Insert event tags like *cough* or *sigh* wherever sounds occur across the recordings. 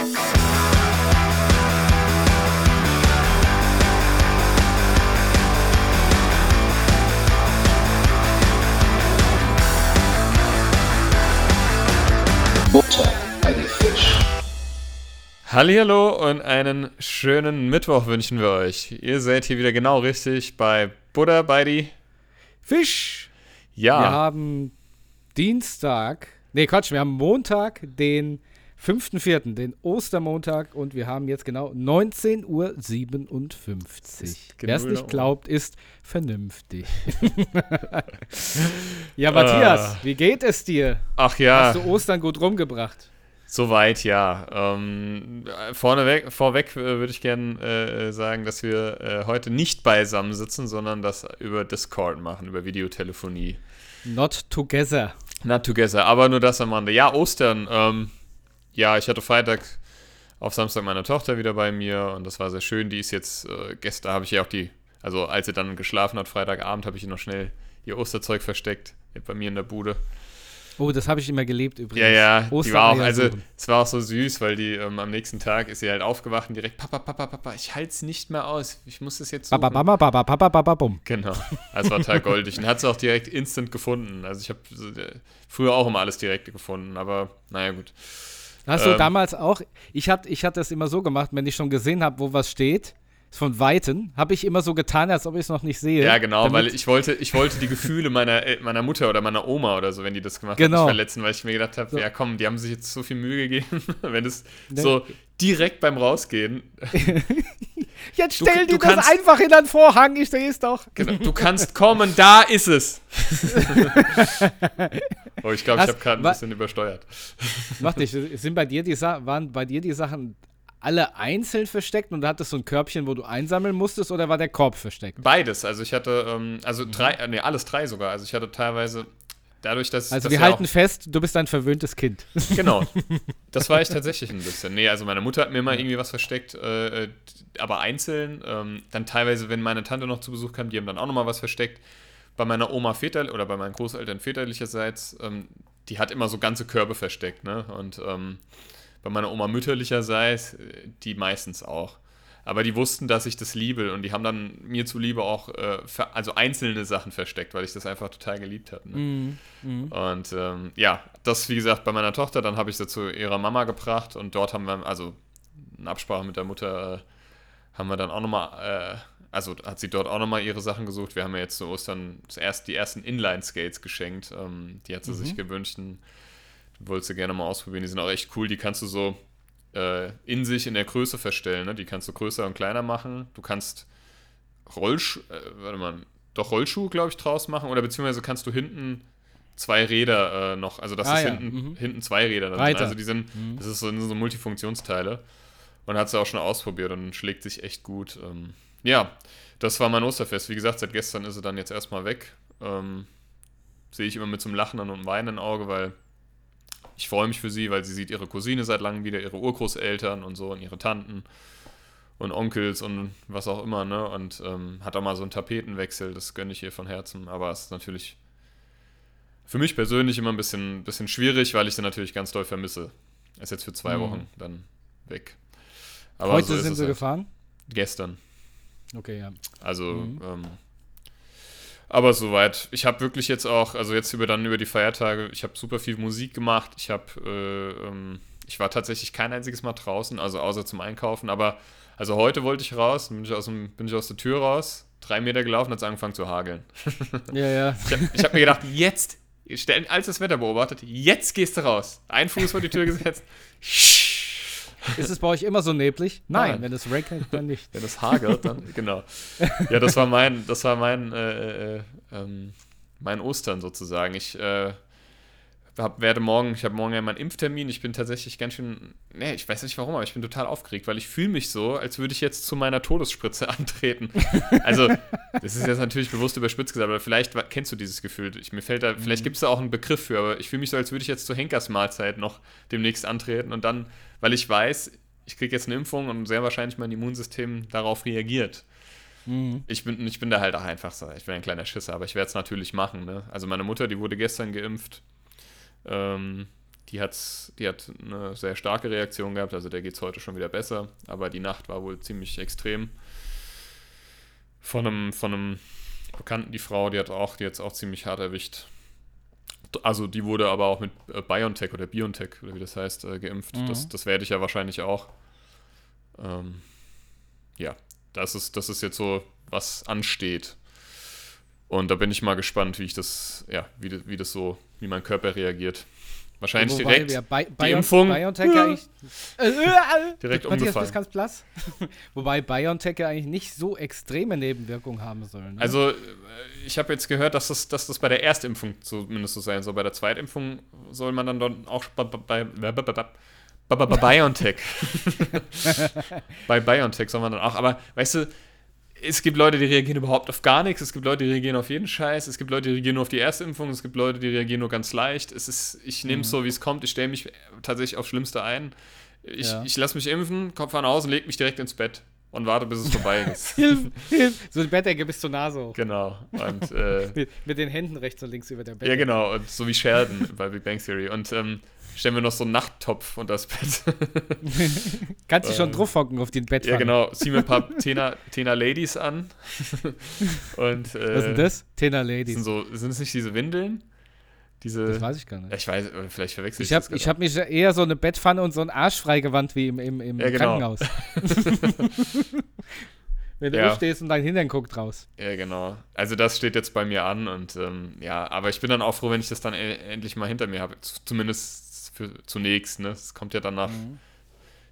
Butter bei die Fisch. Hallihallo und einen schönen Mittwoch wünschen wir euch. Ihr seid hier wieder genau richtig bei Buddha bei die Fisch. Ja. Wir haben Dienstag, nee Quatsch, wir haben Montag, den 5.4., den Ostermontag und wir haben jetzt genau 19.57 Uhr. Wer es genau nicht Uhr. glaubt, ist vernünftig. *laughs* ja, Matthias, Ah. wie geht es dir? Ach ja, Hast du Ostern gut rumgebracht? soweit ja. Ähm, vorneweg, vorweg äh, würde ich gerne äh, sagen, dass wir äh, heute nicht beisammen sitzen, sondern das über Discord machen, über Videotelefonie. Not together. Not together, aber nur das am Rande. Ja, Ostern. Ähm, ja, ich hatte Freitag auf Samstag meine Tochter wieder bei mir und das war sehr schön. Die ist jetzt, äh, gestern habe ich ja auch die, also als sie dann geschlafen hat, Freitagabend, habe ich ihr noch schnell ihr Osterzeug versteckt, bei mir in der Bude. Oh, das habe ich immer gelebt übrigens. Ja, ja, die war auch, also es war auch so süß, weil die ähm, am nächsten Tag ist sie halt aufgewacht und direkt, Papa, Papa, Papa, ich halte es nicht mehr aus, ich muss das jetzt suchen. Baba, baba, baba, baba, baba, bum. Genau, das war total goldig und hat sie auch direkt instant gefunden. Also ich habe äh, früher auch immer alles direkt gefunden, aber naja gut. Hast du Ähm. damals auch, ich hatte ich hatte das immer so gemacht, wenn ich schon gesehen habe, wo was steht, von Weitem, habe ich immer so getan, als ob ich es noch nicht sehe. Ja, genau, weil ich wollte, ich wollte die Gefühle meiner, El- meiner Mutter oder meiner Oma oder so, wenn die das gemacht haben, Genau. nicht verletzen, weil ich mir gedacht habe, So. ja komm, die haben sich jetzt so viel Mühe gegeben, *laughs* wenn es Ne. so direkt beim Rausgehen, *laughs* Jetzt Du- stell du dir das kannst- einfach in den Vorhang, ich sehe es doch. genau, du kannst kommen, da ist es. *laughs* oh, ich glaube, ich habe gerade ein bisschen übersteuert. Mach nicht, sind bei dir die Sa waren bei dir die Sachen alle einzeln versteckt und du hattest so ein Körbchen, wo du einsammeln musstest oder war der Korb versteckt? Beides, also ich hatte, ähm, also Mhm. drei, äh, nee, alles drei sogar, also ich hatte teilweise, dadurch, dass Also dass wir halten fest, du bist ein verwöhntes Kind. *laughs* Genau. Das war ich tatsächlich ein bisschen. Nee, also meine Mutter hat mir mal irgendwie was versteckt, äh, äh, aber einzeln. Ähm, dann teilweise, wenn meine Tante noch zu Besuch kam, die haben dann auch nochmal was versteckt. Bei meiner Oma väterlich oder bei meinen Großeltern väterlicherseits, ähm, die hat immer so ganze Körbe versteckt, ne? Und ähm, bei meiner Oma mütterlicherseits, äh, die meistens auch. Aber die wussten, dass ich das liebe und die haben dann mir zuliebe auch äh, also einzelne Sachen versteckt, weil ich das einfach total geliebt habe. Ne? Und ähm, ja, das wie gesagt bei meiner Tochter, dann habe ich sie zu ihrer Mama gebracht und dort haben wir, also in Absprache mit der Mutter, äh, haben wir dann auch nochmal, äh, also hat sie dort auch nochmal ihre Sachen gesucht. Wir haben ja jetzt zu Ostern das erst, die ersten Inline-Skates geschenkt. Ähm, die hat sie sich gewünscht und wollte sie gerne mal ausprobieren. Die sind auch echt cool, die kannst du so äh, in sich in der Größe verstellen. Ne? Die kannst du größer und kleiner machen. Du kannst Rollschuh, äh, warte mal, doch Rollschuh, glaube ich, draus machen. Oder beziehungsweise kannst du hinten zwei Räder äh, noch, also das Ah ist ja, hinten, mhm. hinten zwei Räder. Dann sind. Also die sind, das ist so, so Multifunktionsteile. Und hat sie auch schon ausprobiert und schlägt sich echt gut. Ähm, ja, das war mein Osterfest. Wie gesagt, seit gestern ist sie dann jetzt erstmal weg. Ähm, Sehe ich immer mit so einem lachenden und einem weinenden Auge, weil ich freue mich für sie, weil sie sieht ihre Cousine seit langem wieder, ihre Urgroßeltern und so und ihre Tanten und Onkels und was auch immer, ne? Und ähm, hat auch mal so einen Tapetenwechsel, das gönne ich ihr von Herzen. Aber es ist natürlich für mich persönlich immer ein bisschen, bisschen schwierig, weil ich sie natürlich ganz doll vermisse. Er ist jetzt für zwei Mhm. Wochen dann weg. Aber Heute so sind sie halt. gefahren? Gestern. Okay, ja. Also, Mhm. ähm, aber soweit. Ich habe wirklich jetzt auch, also jetzt über dann über die Feiertage, ich habe super viel Musik gemacht. Ich habe, äh, ähm, ich war tatsächlich kein einziges Mal draußen, also außer zum Einkaufen. Aber also heute wollte ich raus, bin ich aus, dem, bin ich aus der Tür raus, drei Meter gelaufen, hat es angefangen zu hageln. *laughs* Ja, ja. Ich habe hab mir gedacht, jetzt, als das Wetter beobachtet, jetzt gehst du raus. Ein Fuß vor die Tür gesetzt. *laughs* Ist es bei euch immer so neblig? Nein, Nein. wenn es regnet, dann nicht. Wenn es hagelt, dann genau. Ja, das war mein, das war mein, äh, äh, ähm, mein Ostern sozusagen. Ich äh, hab, werde morgen, ich habe morgen ja meinen Impftermin. Ich bin tatsächlich ganz schön, nee, ich weiß nicht warum, aber ich bin total aufgeregt, weil ich fühle mich so, als würde ich jetzt zu meiner Todesspritze *laughs* antreten. Also, das ist jetzt natürlich bewusst überspitzt gesagt, aber vielleicht kennst du dieses Gefühl. Ich, mir fällt da, vielleicht gibt es da auch einen Begriff für, aber ich fühle mich so, als würde ich jetzt zur Henkersmahlzeit noch demnächst antreten und dann, weil ich weiß, ich kriege jetzt eine Impfung und sehr wahrscheinlich mein Immunsystem darauf reagiert. Mhm. Ich bin, ich bin da halt auch einfach so. Ich bin ein kleiner Schisser, aber ich werde es natürlich machen. Ne? Also meine Mutter, die wurde gestern geimpft. Ähm, die, hat's, die hat eine sehr starke Reaktion gehabt, also der geht es heute schon wieder besser, aber die Nacht war wohl ziemlich extrem. Von einem, von einem Bekannten, die Frau, die hat auch, die jetzt auch ziemlich hart erwischt. Also die wurde aber auch mit äh, BioNTech oder BioNTech, oder wie das heißt, äh, geimpft. Mhm. Das, das werde ich ja wahrscheinlich auch. Ähm, ja, das ist, das ist jetzt so, was ansteht. Und da bin ich mal gespannt, wie ich das, ja, wie, wie das so, wie mein Körper reagiert. Wahrscheinlich Wobei direkt, wir Bi die Impfung. BioNTech ja eigentlich. Äh, *laughs* Direkt umgefallen. ganz blass. *laughs* Wobei BioNTech ja eigentlich nicht so extreme Nebenwirkungen haben soll. Ne? Also, ich habe jetzt gehört, dass das, dass das bei der Erstimpfung zumindest so sein soll. Bei der Zweitimpfung soll man dann dort auch bei, bei, bei BioNTech. *laughs* bei BioNTech soll man dann auch. Aber weißt du, es gibt Leute, die reagieren überhaupt auf gar nichts. Es gibt Leute, die reagieren auf jeden Scheiß. Es gibt Leute, die reagieren nur auf die Erstimpfung. Es gibt Leute, die reagieren nur ganz leicht. Es ist, ich nehme es so, wie es kommt. Ich stelle mich tatsächlich aufs Schlimmste ein. Ich, Ja. ich lasse mich impfen, Kopf an aus und lege mich direkt ins Bett und warte, bis es vorbei *laughs* ist. Hilf, hilf. So die Bettdecke bis zur Nase hoch. genau. Und äh, *laughs* Mit, mit den Händen rechts und links über der Ja, Bettdecke. genau, und so wie Sheldon bei Big Bang Theory. Und ähm, stellen wir noch so einen Nachttopf unter das Bett. *laughs* Kannst dich schon Ähm, drauf hocken auf den Bett. ja, genau. Ziehen wir ein paar Tena, Tena Ladies an. *laughs* und äh, Was ist denn das? Tena Sind, Ladies. so, sind es nicht diese Windeln? Diese. Das weiß ich gar Ja, nicht. ich weiß, vielleicht verwechsel ich, Ich habe das ich gerade. hab mich eher so eine Bettpfanne und so einen Arsch freigewandt wie im, im, im Ja, genau. Krankenhaus. *laughs* Wenn du Ja. aufstehst und dein Hintern guckt raus. Ja, genau. Also das steht jetzt bei mir an und ähm, ja, aber ich bin dann auch froh, wenn ich das dann e endlich mal hinter mir habe. Z- Für, zunächst, ne? Es kommt ja dann nach, Mhm.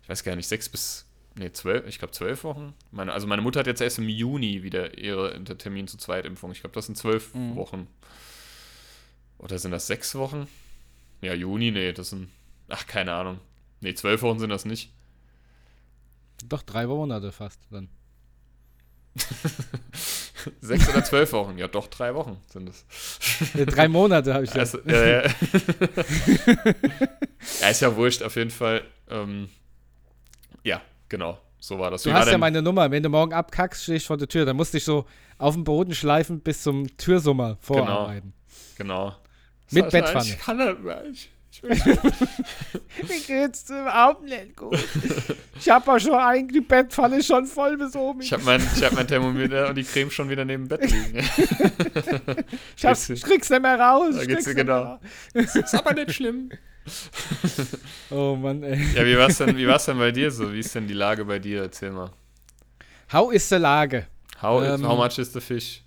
ich weiß gar nicht, sechs bis, nee, zwölf, ich glaube zwölf Wochen. Meine, also meine Mutter hat jetzt erst im Juni wieder ihre der Termin zur Zweitimpfung. Ich glaube, das sind zwölf Mhm. Wochen. Oder sind das sechs Wochen? Ja, Juni, nee, das sind, ach, keine Ahnung. Nee, zwölf Wochen sind das nicht. Doch, drei Monate fast dann. *laughs* *laughs* Sechs oder zwölf Wochen? Ja, doch, drei Wochen sind es. Äh, drei Monate habe ich ja. Also, ja, ja. *laughs* ja, ist ja wurscht, auf jeden Fall. Ähm, ja, genau. So war das. Du Wie hast ja meine Nummer. Wenn du morgen abkackst, stehe ich vor der Tür. Dann musst du dich so auf den Boden schleifen bis zum Türsummer vorarbeiten. Genau. Mit Sascha, Bettpfanne. Ich kann das nicht. Ich will *laughs* Mir geht's überhaupt nicht gut. Ich habe auch schon eigentlich die Bettpfanne schon voll bis oben. Ich habe mein, ich hab mein Thermometer und die Creme schon wieder neben dem Bett liegen. *laughs* Ich, hab, Geht's dir- ich krieg's nicht mehr raus. Da geht's dir genau. ist aber nicht schlimm. *laughs* Oh Mann, ey. Ja, wie war's denn, wie war's denn bei dir so? Wie ist denn die Lage bei dir? Erzähl mal. How ist die Lage? How, Ähm, how much is the fish?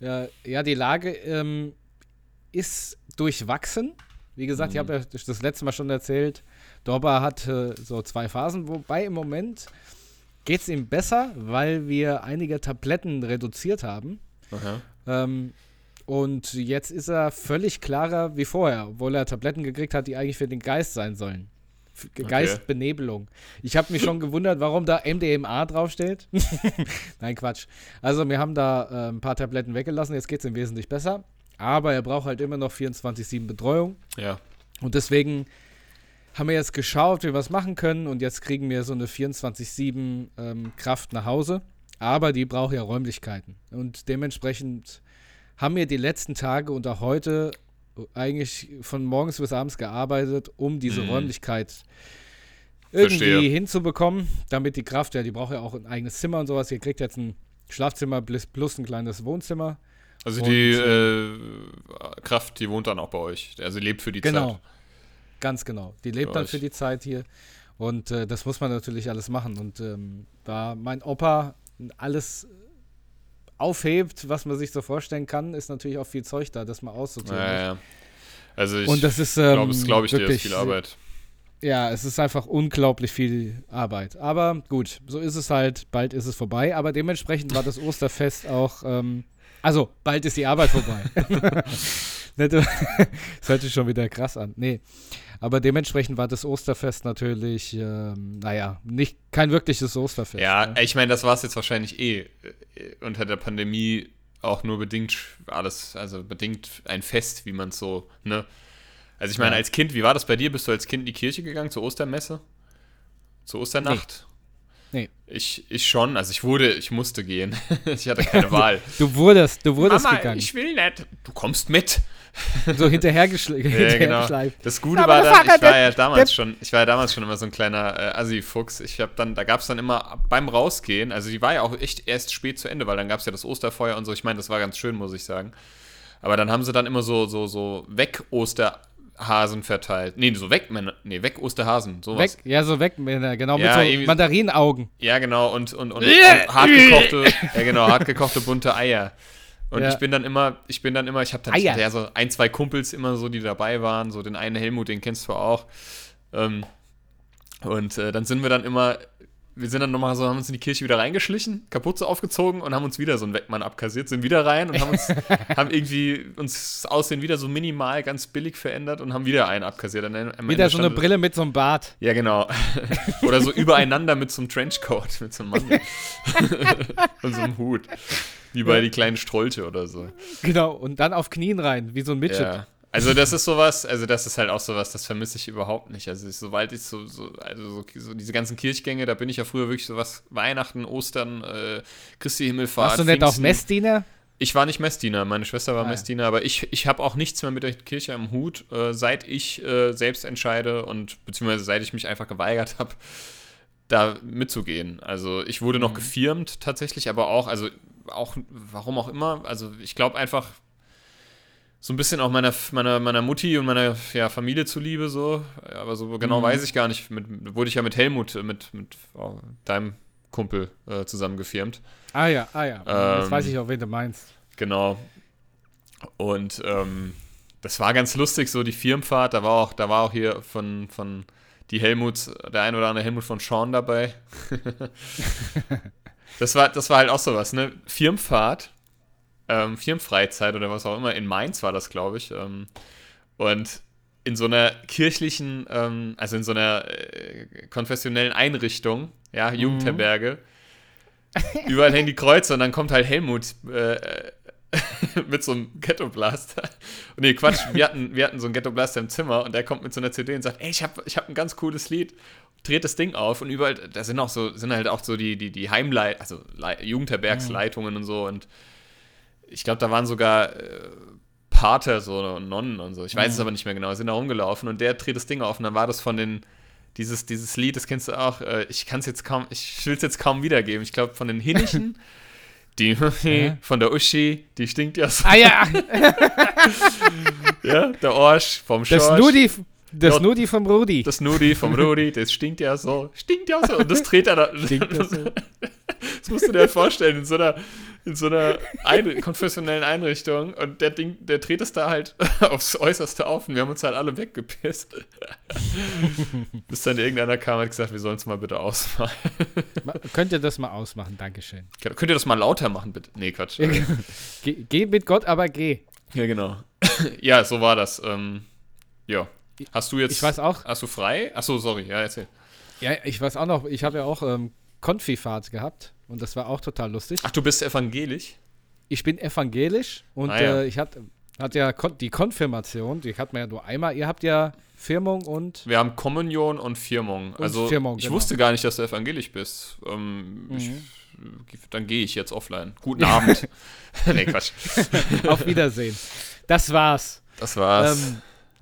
Ja, ja die Lage ähm, ist durchwachsen. Wie gesagt, ich Mhm. habe ja das letzte Mal schon erzählt, Dorba hat äh, so zwei Phasen, wobei im Moment geht es ihm besser, weil wir einige Tabletten reduziert haben. Ähm, und jetzt ist er völlig klarer wie vorher, obwohl er Tabletten gekriegt hat, die eigentlich für den Geist sein sollen. Für Ge- Okay. Geistbenebelung. Ich habe mich schon *laughs* gewundert, warum da MDMA draufsteht. *laughs* Nein, Quatsch. Also, wir haben da äh, ein paar Tabletten weggelassen, jetzt geht es ihm wesentlich besser. Aber er braucht halt immer noch 24-7 Betreuung. Ja. Und deswegen haben wir jetzt geschaut, wie wir was machen können. Und jetzt kriegen wir so eine 24-7 ähm, Kraft nach Hause. Aber die braucht ja Räumlichkeiten. Und dementsprechend haben wir die letzten Tage und auch heute eigentlich von morgens bis abends gearbeitet, um diese Mhm. Räumlichkeit irgendwie Verstehe. hinzubekommen, damit die Kraft, ja, die braucht ja auch ein eigenes Zimmer und sowas. Ihr kriegt jetzt ein Schlafzimmer plus, plus ein kleines Wohnzimmer. Also Und, die äh, Kraft, die wohnt dann auch bei euch. Also lebt für die Genau. Zeit. Ganz genau. Die lebt Für dann euch. für die Zeit hier. Und äh, das muss man natürlich alles machen. Und ähm, da mein Opa alles aufhebt, was man sich so vorstellen kann, ist natürlich auch viel Zeug da, das mal aussortieren. Ja, ja. Also ich Und das ist, glaube, es glaube ich dir, ist viel Arbeit. Ja, es ist einfach unglaublich viel Arbeit. Aber gut, so ist es halt. Bald ist es vorbei. Aber dementsprechend war das Osterfest *laughs* auch. Ähm, also, bald ist die Arbeit vorbei. *laughs* *laughs* Das hört sich schon wieder krass an. Nee. Aber dementsprechend war das Osterfest natürlich, ähm, naja, nicht, kein wirkliches Osterfest. Ja, ne? ich meine, das war es jetzt wahrscheinlich eh äh, unter der Pandemie auch nur bedingt alles, also bedingt ein Fest, wie man es so, ne? Also ich meine, Ja. als Kind, wie war das bei dir? Bist du als Kind in die Kirche gegangen, zur Ostermesse? Zur Osternacht? Nee. Ich, ich schon, also ich wurde, ich musste gehen. *laughs* ich hatte keine *laughs* Wahl. Du wurdest, du wurdest Mama, gegangen. ich will nicht. Du kommst mit. so hinterhergeschle *laughs* Ja, hinterhergeschleift. genau. Das Gute Aber war dann, ich war der- ja damals schon, ich war ja damals schon immer so ein kleiner äh, Assi-Fuchs. Ich habe dann, da gab es dann immer beim Rausgehen, also die war ja auch echt erst spät zu Ende, weil dann gab es ja das Osterfeuer und so. Ich meine, das war ganz schön, muss ich sagen. Aber dann haben sie dann immer so, so, so Weg-Osterhasen verteilt. Nee, so weg, nee, Weg-Osterhasen, sowas. Weg, ja, so weg, Männer, genau, Ja, mit so Mandarinenaugen. Ja, genau, und, und, und, und hartgekochte, *laughs* ja genau, hartgekochte bunte Eier. Und Ja. ich bin dann immer, ich bin dann immer, ich habe dann Eier. ja so ein, zwei Kumpels immer so, die dabei waren, so den einen Helmut, den kennst du auch. Ähm, und äh, dann sind wir dann immer, wir sind dann nochmal so, haben uns in die Kirche wieder reingeschlichen, Kapuze aufgezogen und haben uns wieder so einen Weckmann abkassiert, sind wieder rein und haben uns, *laughs* haben irgendwie uns das Aussehen wieder so minimal ganz billig verändert und haben wieder einen abkassiert. Am Wieder Ende so eine Brille mit so einem Bart. ja, genau. *laughs* Oder so übereinander mit so einem Trenchcoat, mit so einem Mann. *laughs* und so einem Hut. Wie bei Ja. die kleinen Strolche oder so. Genau, und dann auf Knien rein, wie so ein Midget. Ja. Also das ist sowas, also das ist halt auch sowas, das vermisse ich überhaupt nicht. Also ich, sobald ich so, so also so, so diese ganzen Kirchgänge, da bin ich ja früher wirklich sowas, Weihnachten, Ostern, äh, Christi Himmelfahrt. Warst du nicht auch. Messdiener? Ich war nicht Messdiener, meine Schwester war Ah. Messdiener, aber ich, ich habe auch nichts mehr mit der Kirche am Hut, äh, seit ich äh, selbst entscheide und beziehungsweise seit ich mich einfach geweigert habe, da mitzugehen. Also ich wurde Mhm. noch gefirmt tatsächlich, aber auch, also auch, warum auch immer, also ich glaube einfach so ein bisschen auch meiner, meiner, meiner Mutti und meiner ja, Familie zuliebe so, aber so genau Mhm. weiß ich gar nicht, mit, wurde ich ja mit Helmut, äh, mit, mit oh, deinem Kumpel äh, zusammen gefirmt. Ah ja, ah ja. Ähm, weiß ich auch, wen du meinst. Genau. Und ähm, das war ganz lustig, so die Firmenfahrt. Da war auch, da war auch hier von, von die Helmuts, der ein oder andere Helmut von Sean dabei. *laughs* das, war, das war halt auch sowas, ne? Firmenfahrt, ähm, Firmenfreizeit oder was auch immer. In Mainz war das, glaube ich. Ähm, und in so einer kirchlichen, ähm, also in so einer äh, konfessionellen Einrichtung, ja, Jugendherberge, überall hängen die Kreuze und dann kommt halt Helmut äh, *laughs* mit so einem Ghetto-Blaster. Und nee, Quatsch, wir hatten, wir hatten so einen Ghetto-Blaster im Zimmer und der kommt mit so einer CD und sagt, ey, ich habe ich hab ein ganz cooles Lied, dreht das Ding auf und überall, da sind auch so, sind halt auch so die, die, die Heimleit, also Lei- Jugendherbergsleitungen und so und ich glaube, da waren sogar äh, Pater so und Nonnen und so. Ich weiß es aber nicht mehr genau. Sind da rumgelaufen und der dreht das Ding auf und dann war das von den dieses, dieses Lied, das kennst du auch. Äh, ich kann es jetzt kaum, ich will es jetzt kaum wiedergeben. Ich glaube von den Hinnichen, *laughs* die von der Uschi, die stinkt ja so. Ah ja, *laughs* Ja, der Orsch vom das Schorsch. Nudi, das Ja. Nudi vom Rudi. Das Nudi vom Rudi, das stinkt ja so. Stinkt ja so. Und das dreht er da. Stinkt ja so. *laughs* Das musst du dir vorstellen, in so einer, in so einer ein konfessionellen Einrichtung. Und der Ding, der dreht es da halt *laughs* aufs Äußerste auf. Und wir haben uns halt alle weggepisst. *laughs* Bis dann irgendeiner kam und hat gesagt, wir sollen es mal bitte ausmachen. Ma- Könnt ihr das mal ausmachen? Dankeschön. Könnt ihr das mal lauter machen, bitte? Nee, Quatsch. Geh, geh mit Gott, aber geh. Ja, genau. *laughs* ja, so war das. Ähm, ja. Hast du jetzt. Ich weiß auch, Hast du frei? Achso, sorry. Ja, erzähl. ja, ich weiß auch noch, ich habe ja auch ähm, Konfifahrt gehabt und das war auch total lustig. Ach, du bist evangelisch? Ich bin evangelisch und Ah, ja. äh, ich hatte hat ja kon die Konfirmation, die hat man ja nur einmal. Ihr habt ja Firmung und Wir haben Kommunion und Firmung. also Firmung, ich genau. wusste gar nicht, dass du evangelisch bist. Ähm, ich, Mhm. dann gehe ich jetzt offline. Guten Abend. *laughs* *laughs* nee, Quatsch. *laughs* auf Wiedersehen. Das war's. Das war's.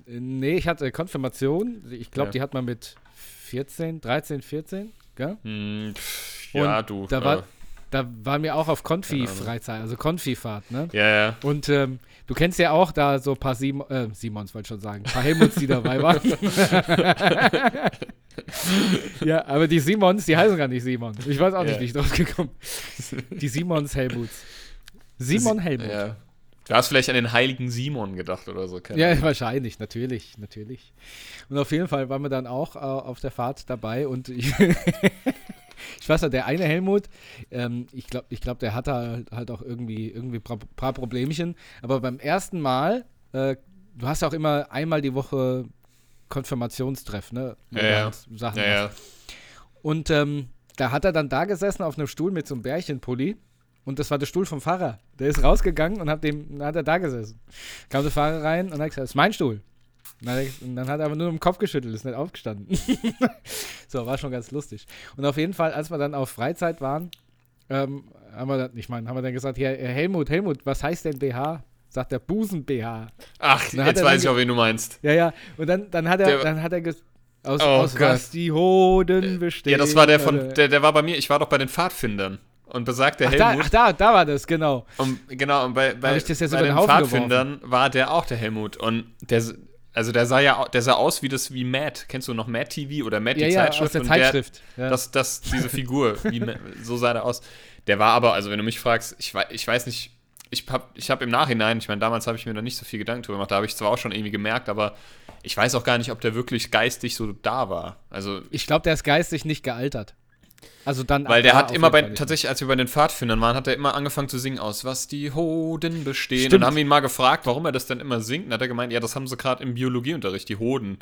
Ähm, nee, ich hatte Konfirmation. Ich glaube, Ja. die hat man mit 14, 13, 14, gell? Hm, ja, du. da äh, war- Da waren wir auch auf. Konfi-Freizeit, also Konfi-Fahrt, ne? ja, ja. Und ähm, du kennst ja auch da so ein paar Sim äh, Simons, wollte ich schon sagen, ein paar Helmuts, die dabei waren. *laughs* ja, aber die Simons, die heißen gar nicht Simon. Ich weiß auch nicht, Ja. wie ich drauf gekommen bin. Die Simons Helmuts. Simon Helmut. Ja. ja. Du hast vielleicht an den heiligen Simon gedacht oder so. keine Ahnung. wahrscheinlich, natürlich, natürlich. Und auf jeden Fall waren wir dann auch äh, auf der Fahrt dabei und *laughs* *laughs* ich, weiß ja, der eine Helmut, ähm, ich glaube, ich glaub, der hatte halt, halt auch irgendwie, irgendwie ein paar Problemchen, aber beim ersten Mal, äh, du hast ja auch immer einmal die Woche Konfirmationstreff, ne? Ja, ja. Sachen Ja, ja. und ähm, da hat er dann da gesessen auf einem Stuhl mit so einem Bärchenpulli. Und das war der Stuhl vom Pfarrer. Der ist rausgegangen und hat, dem, hat er da gesessen. Kam der Fahrer rein und hat gesagt, das ist mein Stuhl. Und dann, hat er- er aber nur im Kopf geschüttelt, ist nicht aufgestanden. *laughs* so, war schon ganz lustig. Und auf jeden Fall, als wir dann auf Freizeit waren, ähm, haben wir dann, ich meine, haben wir dann gesagt, hier, Helmut, Helmut, was heißt denn BH? sagt der Busen-BH. Ach, jetzt weiß ich auch, wen du meinst. Ja, ja. Und dann, dann hat er, Der- dann hat er aus, Oh aus was die Hoden bestehen. Ja, das war der von, der, der war bei mir, ich war doch bei den Pfadfindern. Und besagt der ach, da, Helmut. ach da, da war das, genau. Und genau, und bei, bei, ich das jetzt bei den Haufen Pfadfindern war der auch der Helmut. Und der, also der sah ja, der sah aus wie das, wie Matt. Kennst du noch Matt TV oder Matt Ja, die ja, Zeitschrift? aus der Zeitschrift. Der, ja. das, das, diese Figur, wie, so sah der aus. Der war aber, also wenn du mich fragst, ich, wei- ich weiß nicht, ich habe ich hab im Nachhinein, ich meine, damals habe ich mir da nicht so viel Gedanken drüber gemacht, da habe ich zwar auch schon irgendwie gemerkt, aber ich weiß auch gar nicht, ob der wirklich geistig so da war. Also ich glaube, der ist geistig nicht gealtert. Also dann. Weil der hat immer bei, tatsächlich, als wir bei den Pfadfindern waren, hat er immer angefangen zu singen aus, was die Hoden bestehen. Stimmt. Und dann haben wir ihn mal gefragt, warum er das denn immer singt. Und hat er gemeint, ja, das haben sie gerade im Biologieunterricht, die Hoden.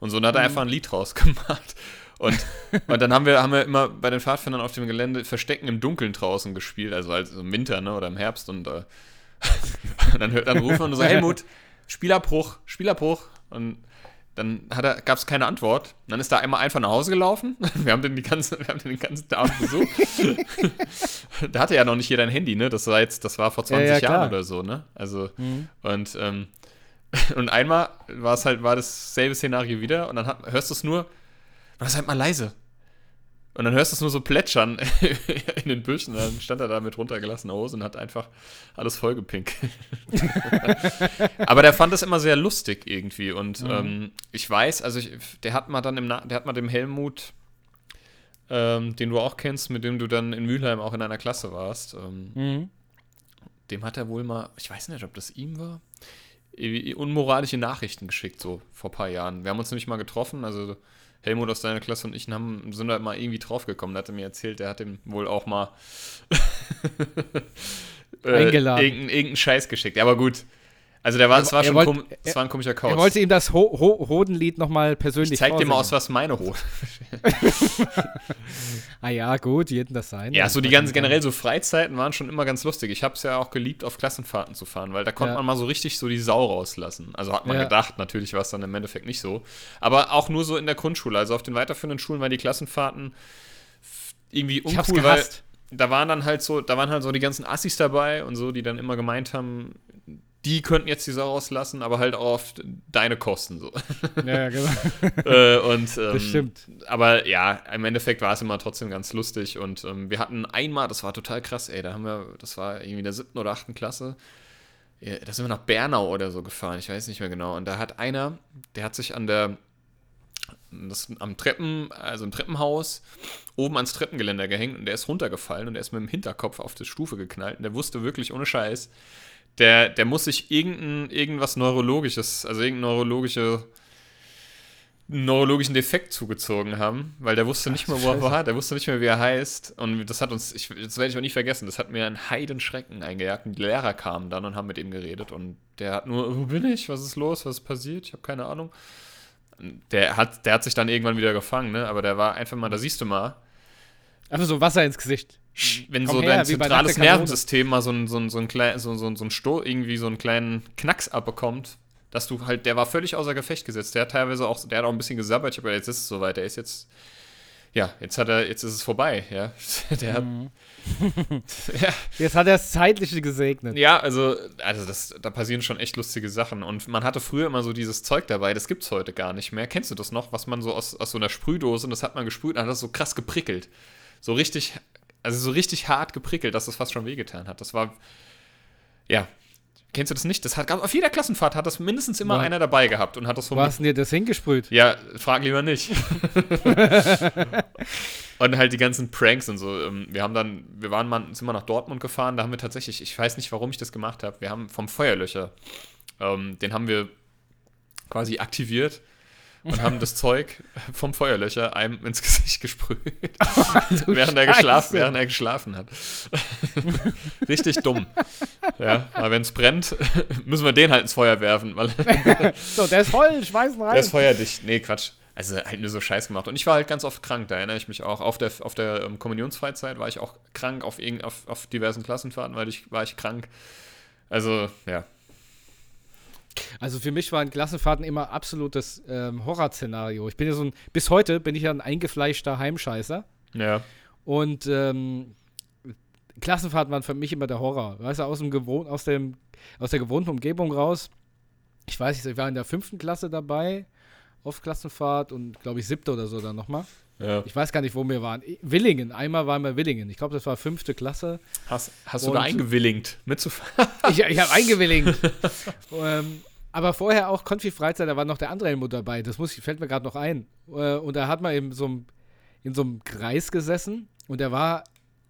Und so, und Mhm. hat er einfach ein Lied draus gemacht. Und, *laughs* und dann haben wir, haben wir immer bei den Pfadfindern auf dem Gelände Verstecken im Dunkeln draußen gespielt, also, also im Winter ne, oder im Herbst. Und, äh, *laughs* und dann hört dann rufen und so, Helmut, Spielabbruch, Spielabbruch. Und dann gab es keine Antwort. Und dann ist er einmal einfach nach Hause gelaufen. *laughs* Wir haben den, die ganze, wir haben den, den ganzen Abend besucht. *laughs* da hatte ja noch nicht jeder ein Handy, ne? Das war jetzt, das war vor 20 Ja, ja, Jahren oder so, ne? Also, Mhm. und, ähm, *laughs* und einmal war es halt, war dasselbe Szenario wieder und dann hat, hörst du es nur, war das halt mal leise. Und dann hörst du es nur so plätschern *laughs* in den Büschen. Dann stand er da mit runtergelassener Hose und hat einfach alles vollgepinkelt. *laughs* Aber der fand es immer sehr lustig irgendwie. Und Mhm. ähm, ich weiß, also ich, der hat mal dann im Na der hat mal dem Helmut, ähm, den du auch kennst, mit dem du dann in Mülheim auch in einer Klasse warst, ähm, Mhm. dem hat er wohl mal, ich weiß nicht, ob das ihm war, unmoralische Nachrichten geschickt, so vor ein paar Jahren. Wir haben uns nämlich mal getroffen, also Helmut aus deiner Klasse und ich haben, sind halt mal irgendwie draufgekommen. Da hat er mir erzählt, der hat ihm wohl auch mal *laughs* äh, Eingeladen. Irgendeinen, irgendeinen Scheiß geschickt. Ja, aber gut. Also der war, es war schon wollt- kom es war ein komischer Kauz. Er wollte ihm das Ho Ho Hodenlied nochmal persönlich ich zeig dir mal aus, was meine Hose. *laughs* Ah ja, gut, jeden das sein. Ja, so die ganzen generell so Freizeiten waren schon immer ganz lustig. Ich habe es ja auch geliebt, auf Klassenfahrten zu fahren, weil da konnte Ja. man mal so richtig so die Sau rauslassen. Also hat man Ja. gedacht, natürlich war es dann im Endeffekt nicht so. Aber auch nur so in der Grundschule. Also auf den weiterführenden Schulen waren die Klassenfahrten irgendwie Ich hab's uncool, weil da waren dann halt so, da waren halt so die ganzen Assis dabei und so, die dann immer gemeint haben, die könnten jetzt die Sau rauslassen, aber halt auch auf deine Kosten so. Ja, ja, genau. *laughs* äh, und, ähm, Das stimmt. aber ja, im Endeffekt war es immer trotzdem ganz lustig und ähm, wir hatten einmal, das war total krass, ey, da haben wir, das war irgendwie in der siebten oder achten Klasse, ja, da sind wir nach Bernau oder so gefahren, ich weiß nicht mehr genau. Und da hat einer, der hat sich an der, das, am Treppen, also im Treppenhaus, oben ans Treppengeländer gehängt und der ist runtergefallen und der ist mit dem Hinterkopf auf die Stufe geknallt und der wusste wirklich ohne Scheiß, der, der muss sich irgendein, irgendwas Neurologisches, also irgendeine neurologische neurologischen Defekt zugezogen haben, weil der wusste nicht mehr, wo er war, der wusste nicht mehr, wie er heißt. Und das hat uns, ich, das werde ich auch nie vergessen, das hat mir einen Heidenschrecken eingejagt. Und die Lehrer kamen dann und haben mit ihm geredet. Und der hat nur, wo bin ich? Was ist los? Was ist passiert? Ich habe keine Ahnung. Der hat, der hat sich dann irgendwann wieder gefangen, ne? Aber der war einfach mal, da siehst du mal, Einfach so Wasser ins Gesicht. Wenn Komm so her, dein zentrales. Nervensystem mal so ein, so ein, so ein, so, so, so ein Sto irgendwie so einen kleinen Knacks abbekommt, dass du halt, der war völlig außer Gefecht gesetzt. Der hat teilweise auch, der hat auch ein bisschen gesabbert. Ich habe gedacht, jetzt ist es soweit. Der ist jetzt, ja, jetzt hat er, jetzt ist es vorbei, ja. *laughs* Der hat, Mhm. *laughs* ja, Jetzt hat er das Zeitliche gesegnet. ja, also, also das, da passieren schon echt lustige Sachen. Und man hatte früher immer so dieses Zeug dabei, das gibt's heute gar nicht mehr. Kennst du das noch, was man so aus, aus so einer Sprühdose, und das hat man gesprüht, und hat das so krass geprickelt. So richtig, also so richtig hart geprickelt, dass das fast schon wehgetan hat. Das war, ja. Kennst du das nicht? Das hat, auf jeder Klassenfahrt hat das mindestens immer Wo- einer dabei gehabt und hat das so du denn dir das hingesprüht? ja, frag lieber nicht. *laughs* und halt die ganzen Pranks und so. Ähm, Wir haben dann, wir waren mal, sind mal nach Dortmund gefahren, da haben wir tatsächlich, ich weiß nicht, warum ich das gemacht habe, wir haben vom Feuerlöcher, ähm, den haben wir quasi aktiviert und haben das Zeug vom Feuerlöcher einem ins Gesicht gesprüht, *laughs* während, er geschlafen, während er geschlafen hat. *laughs* Richtig dumm. Ja, aber wenn es brennt, *laughs* müssen wir den halt ins Feuer werfen, weil So, der ist voll, schmeißen rein. der ist feuerdicht. Nee, Quatsch. Also halt nur so Scheiß gemacht. Und ich war halt ganz oft krank, da erinnere ich mich auch. Auf der, auf der ähm, Kommunionsfreizeit war ich auch krank, auf, irgend- auf, auf diversen Klassenfahrten war ich, war ich krank. Also, ja. Also für mich waren Klassenfahrten immer absolutes ähm, Horrorszenario. Ich bin ja so ein, bis heute bin ich ja ein eingefleischter Heimscheißer. Ja. Und ähm, Klassenfahrten waren für mich immer der Horror. Weißt du, aus, dem Gewohn aus, dem, aus der gewohnten Umgebung raus. Ich weiß nicht, ich war in der fünften Klasse dabei auf Klassenfahrt und glaube ich siebte oder so dann nochmal. Ja. Ich weiß gar nicht, wo wir waren. Willingen, einmal waren wir Willingen. Ich glaube, das war fünfte Klasse. Hast, hast du da eingewilligt, mitzufahren? *laughs* ich ich habe *laughs* eingewilligt. ähm, aber vorher auch Konfi Freizeit, da war noch der andere Helmut dabei. Das muss, fällt mir gerade noch ein. Äh, und da hat man in so, einem, in so einem Kreis gesessen und er war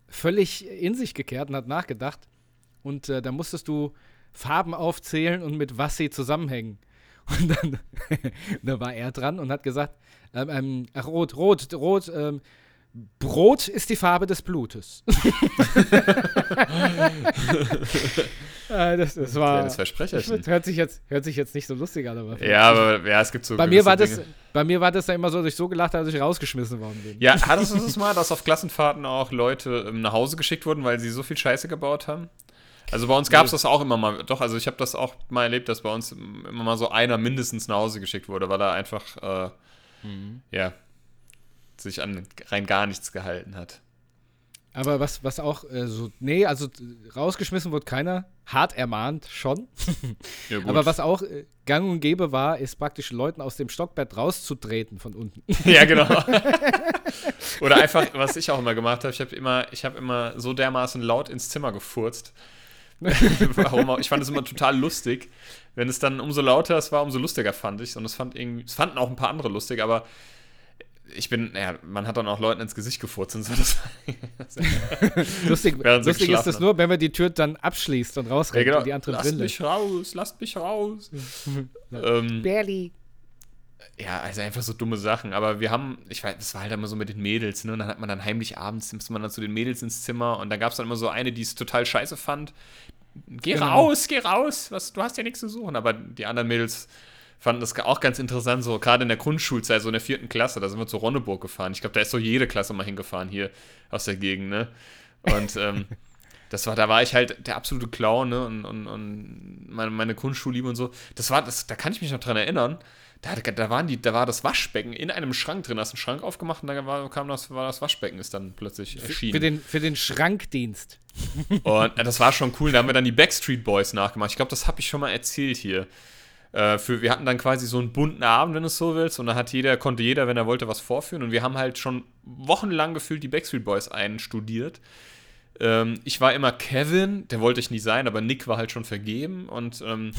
völlig in sich gekehrt und hat nachgedacht. Und äh, da musstest du Farben aufzählen und mit was sie zusammenhängen. Und dann *laughs* da war er dran und hat gesagt, ähm, ähm, rot, rot, rot, ähm, Brot ist die Farbe des Blutes. *laughs* das, das war. Kleines Versprecherchen. Hört sich, jetzt, hört sich jetzt nicht so lustig an, aber. Ja, aber ja, es gibt so. Bei mir, war das, bei mir war das dann immer so, dass ich so gelacht habe, dass ich rausgeschmissen worden bin. Ja, hattest du das mal, dass auf Klassenfahrten auch Leute ähm, nach Hause geschickt wurden, weil sie so viel Scheiße gebaut haben? Also bei uns gab es das auch immer mal. Doch, also ich habe das auch mal erlebt, dass bei uns immer mal so einer mindestens nach Hause geschickt wurde, weil er einfach. Äh, mhm. Ja sich an rein gar nichts gehalten hat. Aber was, was auch äh, so, nee, also rausgeschmissen wurde keiner, hart ermahnt schon. *laughs* Ja, Aber was auch äh, gang und gäbe war, ist praktisch Leuten aus dem Stockbett rauszutreten von unten. *laughs* Ja, genau. *laughs* Oder einfach, was ich auch immer gemacht habe, ich habe immer, ich habe immer so dermaßen laut ins Zimmer gefurzt. *laughs* Warum Ich fand es immer total lustig. Wenn es dann umso lauter es war, umso lustiger fand ich. Und es fand irgendwie, es fanden auch ein paar andere lustig, aber ich bin, ja, man hat dann auch Leuten ins Gesicht gefurzt und so. *laughs* *laughs* lustig lustig ist das nur, wenn man die Tür dann abschließt und rausrennt ja, genau. und die anderen lasst drin mich raus, lasst mich raus. ähm, Barely. Ja, also einfach so dumme Sachen. Aber wir haben, ich weiß, das war halt immer so mit den Mädels, ne? Und dann hat man dann heimlich abends, musste man dann zu den Mädels ins Zimmer und dann gab es dann immer so eine, die es total scheiße fand. Geh genau. raus, geh raus, was, du hast ja nichts zu suchen. Aber die anderen Mädels fanden das auch ganz interessant, so gerade in der Grundschulzeit, so in der vierten Klasse, da sind wir zu Ronneburg gefahren. Ich glaube, da ist so jede Klasse mal hingefahren hier aus der Gegend, ne? Und ähm, *laughs* das war, da war ich halt der absolute Clown, ne? Und, und, und meine, meine Grundschulliebe und so. Das war, das, da kann ich mich noch dran erinnern. Da, da, waren die, da war das Waschbecken in einem Schrank drin, hast einen Schrank aufgemacht und da war, kam das, war das Waschbecken, ist dann plötzlich erschienen. Für den, für den Schrankdienst. *laughs* Und äh, das war schon cool. Da haben wir dann die Backstreet Boys nachgemacht. Ich glaube, das habe ich schon mal erzählt hier. Äh, für, wir hatten dann quasi so einen bunten Abend, wenn du es so willst, und da hat jeder, konnte jeder, wenn er wollte, was vorführen. Und wir haben halt schon wochenlang gefühlt die Backstreet Boys einstudiert. Ähm, ich war immer Kevin, der wollte ich nie sein, aber Nick war halt schon vergeben. Und ähm,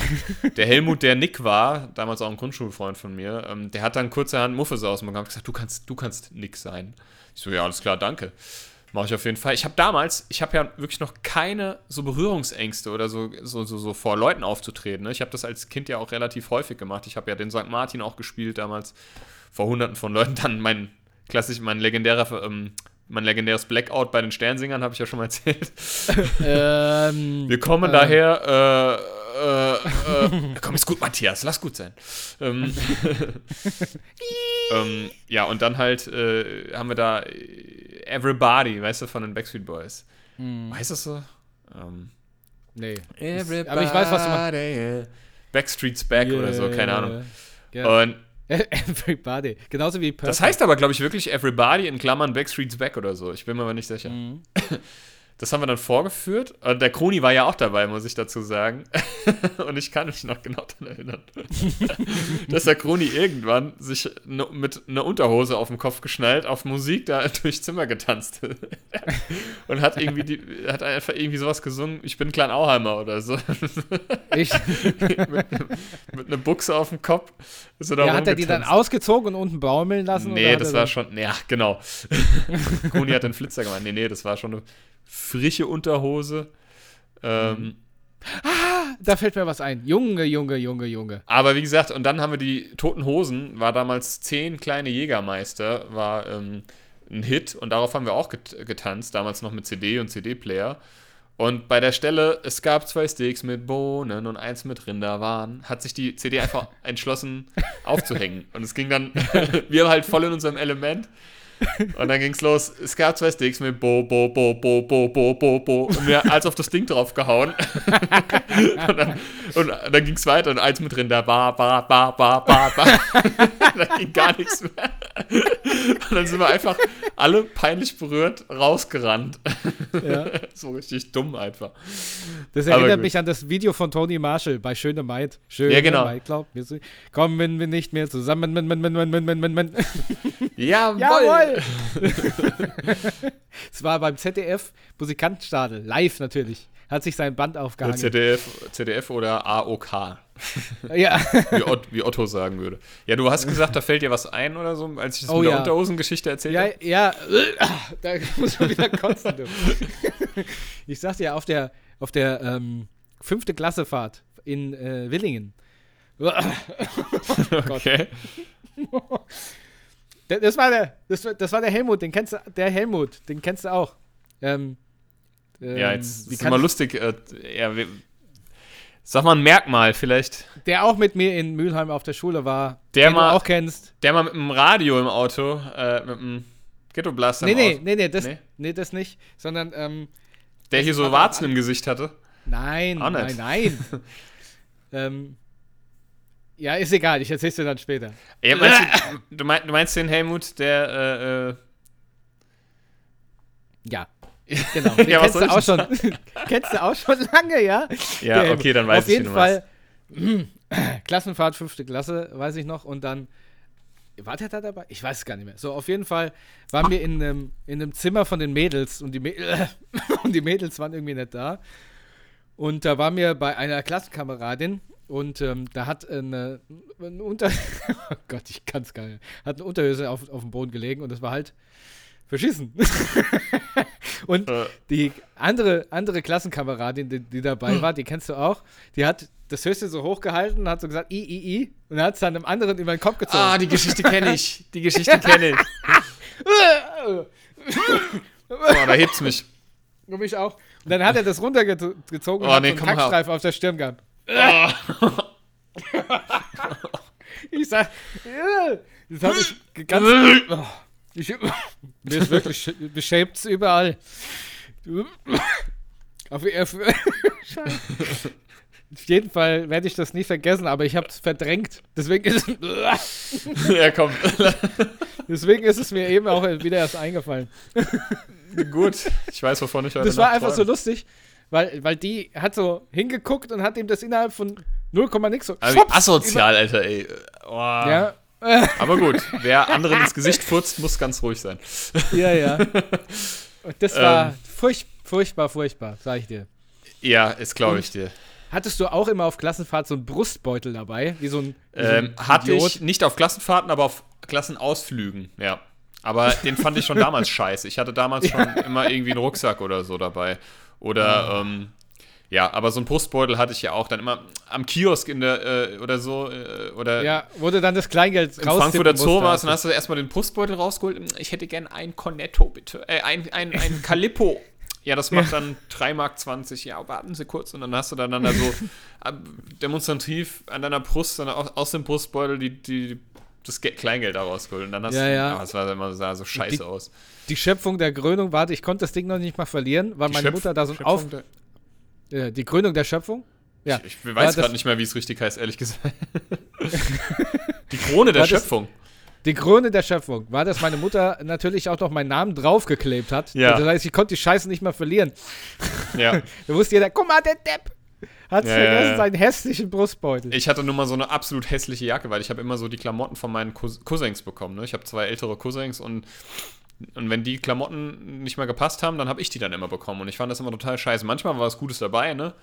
der Helmut, der Nick war, damals auch ein Grundschulfreund von mir, ähm, der hat dann kurzerhand Muffes ausgemacht und gesagt, du kannst, du kannst Nick sein. Ich so, ja, alles klar, danke. Mache ich auf jeden Fall. Ich habe damals, ich habe ja wirklich noch keine so Berührungsängste oder so, so, so, so vor Leuten aufzutreten. Ne? Ich habe das als Kind ja auch relativ häufig gemacht. Ich habe ja den St. Martin auch gespielt damals vor hunderten von Leuten. Dann mein klassisch, mein legendärer, ähm, mein legendäres Blackout bei den Sternsingern, habe ich ja schon mal erzählt. *laughs* Ähm, Wir kommen äh, daher, äh, äh, äh, komm, ist gut, Matthias, lass gut sein. Ähm, *laughs* ähm, ja, und dann halt äh, haben wir da Everybody, weißt du, von den Backstreet Boys. Hm. Weißt du so? Ähm, nee. Everybody. Aber ich weiß, was du meinst. Backstreet's Back yeah. oder so, keine Ahnung. Yeah. Und *laughs* Everybody. Genauso wie Purple. Das heißt aber, glaube ich, wirklich Everybody in Klammern Backstreet's Back oder so. Ich bin mir aber nicht sicher. Mhm. *laughs* Das haben wir dann vorgeführt. Und der Kroni war ja auch dabei, muss ich dazu sagen. *laughs* und ich kann mich noch genau daran erinnern, *laughs* dass der Kroni irgendwann sich mit einer Unterhose auf dem Kopf geschnallt, auf Musik da *laughs* durchs Zimmer getanzt und hat irgendwie die, hat einfach irgendwie sowas gesungen, ich bin Klein Auheimer oder so. Ich? mit, mit einer Buchse auf dem Kopf. Ist er ja, hat er die dann ausgezogen und unten baumeln lassen? Nee, das war schon, ja, genau. Kroni hat den Flitzer gemacht. Nee, nee, das war schon eine frische Unterhose. Ähm, mhm. Ah, da fällt mir was ein. Junge, Junge, Junge, Junge. Aber wie gesagt, und dann haben wir die Toten Hosen, war damals zehn kleine Jägermeister, war ähm, ein Hit und darauf haben wir auch get getanzt, damals noch mit CD und CD-Player. Und bei der Stelle, es gab zwei Sticks mit Bohnen und eins mit Rinderwaren, hat sich die CD einfach *laughs* entschlossen aufzuhängen. Und es ging dann, *laughs* wir halt voll in unserem Element *laughs* Und dann ging's los. Es gab zwei Sticks mit Bo, Bo, Bo, Bo, Bo, Bo, Bo, Bo. Und mir als auf das Ding draufgehauen. *laughs* und dann, und dann ging's weiter und eins mit drin, da war, ba, ba, ba, ba, ba. da ging gar nichts mehr. Und dann sind wir einfach alle peinlich berührt rausgerannt. Ja. *laughs* so richtig dumm einfach. Das erinnert mich an das Video von Tony Marshall bei Schöne Maid. Schöne Ja, genau. Maid, glaub mir. so- Kommen wir nicht mehr zusammen. Men, men, men, men, men, men, men, men. Jawohl! *laughs* Es war beim ZDF Musikantenstadel, live natürlich. Hat sich sein Band aufgehangen. ZDF, ZDF oder AOK, *laughs* Ja, wie, Ott, wie Otto sagen würde. Ja, du hast gesagt, da fällt dir was ein oder so, als ich das Oh, mit der ja. Unterhosengeschichte erzählt ja, habe. ja. *laughs* Da muss man wieder kotzen. Du. Ich sagte ja, auf der, auf der ähm, fünfte Klassefahrt in äh, Willingen. Okay. Das das war der, das, war- das war der Helmut, den kennst du, der Helmut, den kennst du auch. Ähm, Ja, ähm, jetzt wie ist immer lustig. Äh, ja, wir, sag mal ein Merkmal vielleicht. Der auch mit mir in Mülheim auf der Schule war, Der den mal- du auch kennst. Der mal mit dem Radio im Auto, äh, mit dem Ghetto Blaster Nee, nee, Auto, nee, nee, das, Nee? nee? das nicht, sondern, ähm, der hier so war- Warzen im Gesicht hatte. nein, nein, nein. *laughs* ähm, ja, ist egal, ich erzähl's dir dann später. Ja, meinst du, du, meinst, du meinst den Helmut, der äh, äh, Ja. *laughs* Genau, den Ja, kennst du auch schon. *laughs* kennst du auch schon lange, ja? Ja, Der okay, dann weiß Auf ich, jeden Fall *clears throat* Klassenfahrt, fünfte Klasse, weiß ich noch. Und dann, war der da dabei? Ich weiß es gar nicht mehr. So, auf jeden Fall waren wir in einem, in einem Zimmer von den Mädels und die, Mä *laughs* und die Mädels waren irgendwie nicht da. Und da waren wir bei einer Klassenkameradin und ähm, da hat eine, eine Unter... *laughs* oh Gott, ich kann es gar nicht. Hat eine Unterhöse auf, auf dem Boden gelegen und das war halt verschissen. *laughs* und Äh. die andere, andere Klassenkameradin, die, die dabei war, die kennst du auch, die hat das Höchste so hochgehalten und hat so gesagt, i, i, i, und hat es dann einem anderen über den Kopf gezogen. Ah, die Geschichte kenne ich. Die Geschichte *laughs* kenne ich. Oh, da hebt's mich. Und mich auch. Und dann hat er das runtergezogen und Oh, hat nee, einen Kackstreif auf der Stirn gehabt. Ich sag, äh, das habe ich ganz. Oh, *laughs* ich, mir ist wirklich beschämt überall. Auf, *laughs* auf, jeden Fall werde ich das nie vergessen, aber ich habe es verdrängt. Deswegen ist, *laughs* ja, komm. deswegen ist es mir eben auch wieder erst eingefallen. Gut. Ich weiß, wovon ich heute Das war einfach so träume. lustig, weil, weil die hat so hingeguckt und hat ihm das innerhalb von 0, nix so. Also asozial, Alter, ey. Oh. Ja, *laughs* Aber gut, wer anderen ins Gesicht furzt, muss ganz ruhig sein. ja, ja. *laughs* Und das war Ähm. furch, furchtbar, furchtbar, sag ich dir. Ja, ist glaube ich dir. Hattest du auch immer auf Klassenfahrt so einen Brustbeutel dabei? Wie so ein, wie so Ähm, ein hatte Idiot? ich nicht auf Klassenfahrten, aber auf Klassenausflügen, ja. Aber den fand ich schon damals *laughs* scheiße. Ich hatte damals schon immer irgendwie einen Rucksack oder so dabei. Oder, ähm, ja, aber so einen Brustbeutel hatte ich ja auch dann immer am Kiosk in der, äh, oder so, äh, oder Ja, du dann das Kleingeld im Frankfurter Zoo warst und hast du erstmal den Brustbeutel rausgeholt. Ich hätte gern ein Cornetto, bitte. Äh, ein, ein, ein *laughs* Calippo. Ja, das macht dann 3,20 Mark. Ja, warten Sie kurz. Und dann hast du dann, dann da so *laughs* äh, demonstrativ an deiner Brust, dann aus, aus dem Brustbeutel die, die, das Ge Kleingeld da rausgeholt. Und dann hast Ja, du, ja. aber es war immer sah so scheiße Die- aus. Die Schöpfung der Krönung, warte, ich konnte das Ding noch nicht mal verlieren, weil Die meine Schöpf- Mutter da so ein Schöpfung Auf... der- die Krönung der Schöpfung? Ja. Ich, ich weiß das- gerade nicht mehr, wie es richtig heißt, ehrlich gesagt. *laughs* die Krone der War das- Schöpfung. Die Krone der Schöpfung war, dass meine Mutter natürlich auch noch meinen Namen draufgeklebt hat. Ja. Das heißt, ich konnte die Scheiße nicht mehr verlieren. Ja. *laughs* Da wusste jeder, guck mal, der Depp hat Ja, vergessen, ja, seinen hässlichen Brustbeutel. Ich hatte nur mal so eine absolut hässliche Jacke, weil ich habe immer so die Klamotten von meinen Cous Cousins bekommen. Ne? Ich habe zwei ältere Cousins und, und wenn die Klamotten nicht mehr gepasst haben, dann habe ich die dann immer bekommen. Und ich fand das immer total scheiße. Manchmal war was Gutes dabei, ne?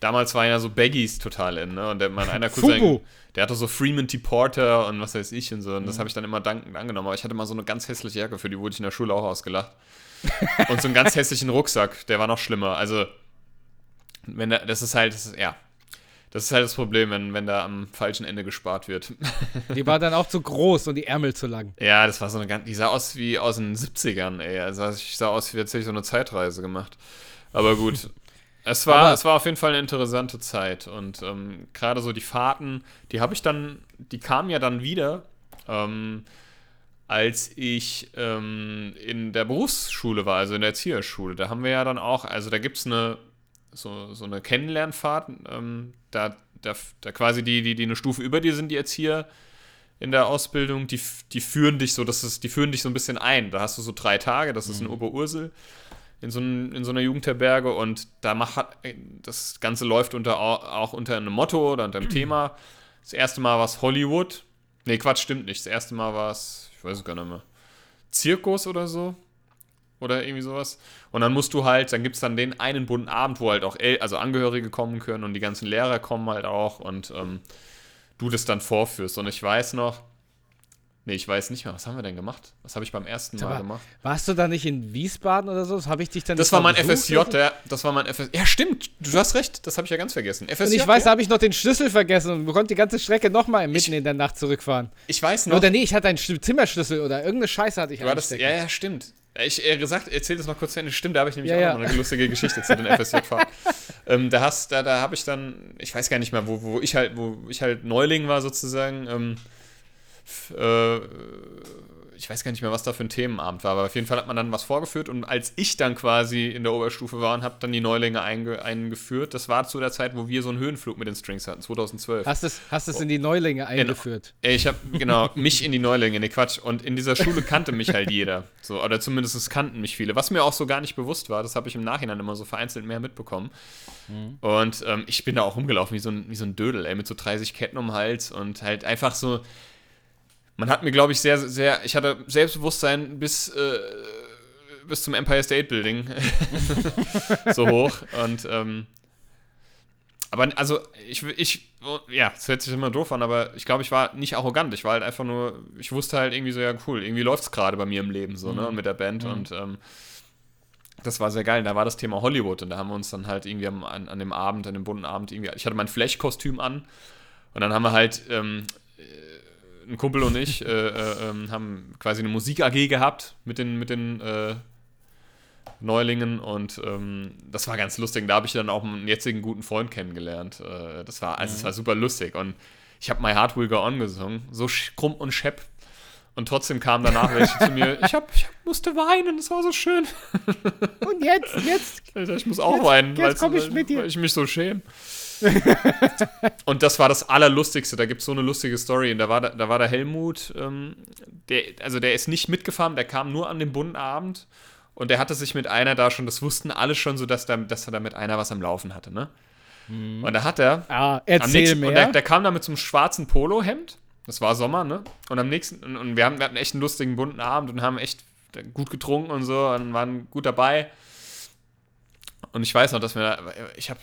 Damals waren ja so Baggies total in, ne? Und der, mein einer Cousin, Fubu. der hatte so Freeman T. Porter und was weiß ich und so. Und das habe ich dann immer dankend angenommen. Aber ich hatte mal so eine ganz hässliche Jacke, für die wurde ich in der Schule auch ausgelacht. und so einen ganz hässlichen Rucksack, der war noch schlimmer. Also, wenn der, das ist halt, das ist, ja. Das ist halt das Problem, wenn, wenn da am falschen Ende gespart wird. *laughs* Die war dann auch zu groß und die Ärmel zu lang. ja, das war so eine ganz, die sah aus wie aus den 70ern, ey. Also ich sah aus, wie hätte ich so eine Zeitreise gemacht. Aber gut. *laughs* Es war, Aber- es war auf jeden Fall eine interessante Zeit. Und ähm, gerade so die Fahrten, die habe ich dann, die kamen ja dann wieder. Ähm, als ich ähm, in der Berufsschule war, also in der Erzieherschule. Da haben wir ja dann auch, also da gibt es eine, so, so eine Kennenlernfahrt, ähm, da, da, da quasi die, die, die eine Stufe über dir sind, die Erzieher in der Ausbildung, die, die führen dich so, das ist, die führen dich so ein bisschen ein. Da hast du so drei Tage, das ist in Oberursel in so, ein, in so einer Jugendherberge und da macht das Ganze läuft unter, auch unter einem Motto oder unter einem *clears throat* Thema. Das erste Mal war es Hollywood. Nee, Quatsch, stimmt nicht. Das erste Mal war es, ich weiß es gar nicht mehr, Zirkus oder so. Oder irgendwie sowas. Und dann musst du halt, dann gibt es dann den einen bunten Abend, wo halt auch El also Angehörige kommen können und die ganzen Lehrer kommen halt auch und ähm, du das dann vorführst. Und ich weiß noch, Nee, ich weiß nicht mehr. Was haben wir denn gemacht? Was habe ich beim ersten Mal Aber gemacht? Warst du da nicht in Wiesbaden oder so? Das habe ich dich dann Das war mein FSJ, ja, das war mein FSJ. Ja, stimmt. Du hast recht, das habe ich ja ganz vergessen. FSJ, und ich weiß, ja. da habe ich noch den Schlüssel vergessen und konnte die ganze Strecke nochmal mitten ich, in der Nacht zurückfahren. Ich weiß noch. Oder nee, ich hatte einen Zimmerschlüssel oder irgendeine Scheiße hatte ich war das, Ja, ja, stimmt. Ich äh, gesagt, erzähl das mal kurz zu Ende. Stimmt, da habe ich nämlich ja, auch ja. noch eine lustige Geschichte zu den *laughs* FSJ-Fahrten. ähm, da hast, da, da habe ich dann, ich weiß gar nicht mehr, wo, wo ich halt, wo ich halt Neuling war sozusagen. Ähm, äh, ich weiß gar nicht mehr, was da für ein Themenabend war, aber auf jeden Fall hat man dann was vorgeführt und als ich dann quasi in der Oberstufe war und habe dann die Neulinge einge eingeführt, das war zu der Zeit, wo wir so einen Höhenflug mit den Strings hatten, 2012. Hast du es hast in die Neulinge eingeführt? Genau. Ich habe, genau, mich in die Neulinge, ne Quatsch. Und in dieser Schule kannte mich halt jeder. So, oder zumindest es kannten mich viele, was mir auch so gar nicht bewusst war, das habe ich im Nachhinein immer so vereinzelt mehr mitbekommen. Mhm. Und ähm, ich bin da auch rumgelaufen wie so, ein, wie so ein Dödel, ey, mit so 30 Ketten um den Hals und halt einfach so man hat mir, glaube ich, sehr, sehr, ich hatte Selbstbewusstsein bis, äh, bis zum Empire State Building *laughs* so hoch. Und, ähm, aber also, ich, ich, ja, es hört sich immer doof an, aber ich glaube, ich war nicht arrogant. Ich war halt einfach nur, ich wusste halt irgendwie so, ja, cool, irgendwie läuft es gerade bei mir im Leben so, ne, mhm. ne, mit der Band mhm. und, ähm, das war sehr geil. Da war das Thema Hollywood und da haben wir uns dann halt irgendwie am, an, an dem Abend, an dem bunten Abend irgendwie, ich hatte mein Flash-Kostüm an und dann haben wir halt ähm, ein Kumpel und ich äh, äh, ähm, haben quasi eine Musik AG gehabt mit den, mit den äh, Neulingen und ähm, das war ganz lustig. Da habe ich dann auch einen jetzigen guten Freund kennengelernt. Äh, das war, also mhm. es war super lustig und ich habe My Heart Will Go On gesungen, so krumm und schepp. Und trotzdem kamen danach *laughs* welche zu mir. Ich, hab, ich musste weinen, das war so schön. Und jetzt, jetzt. *laughs* Ich muss auch jetzt, weinen, jetzt weil, ich, weil ich mich so schäme. *laughs* und das war das Allerlustigste. Da gibt es so eine lustige Story. Und da war, da, da war der Helmut, ähm, der, also der ist nicht mitgefahren, der kam nur an dem bunten Abend. Und der hatte sich mit einer da schon, das wussten alle schon so, dass, da, dass er da mit einer was am Laufen hatte, ne? Mhm. Und da hat er. Ah, erzähl nächsten, mehr. Und der, der, kam da mit so einem schwarzen Polohemd. Das war Sommer, ne? Und am nächsten, und, und wir, haben, wir hatten echt einen lustigen bunten Abend und haben echt gut getrunken und so und waren gut dabei. Und ich weiß noch, dass wir, ich habe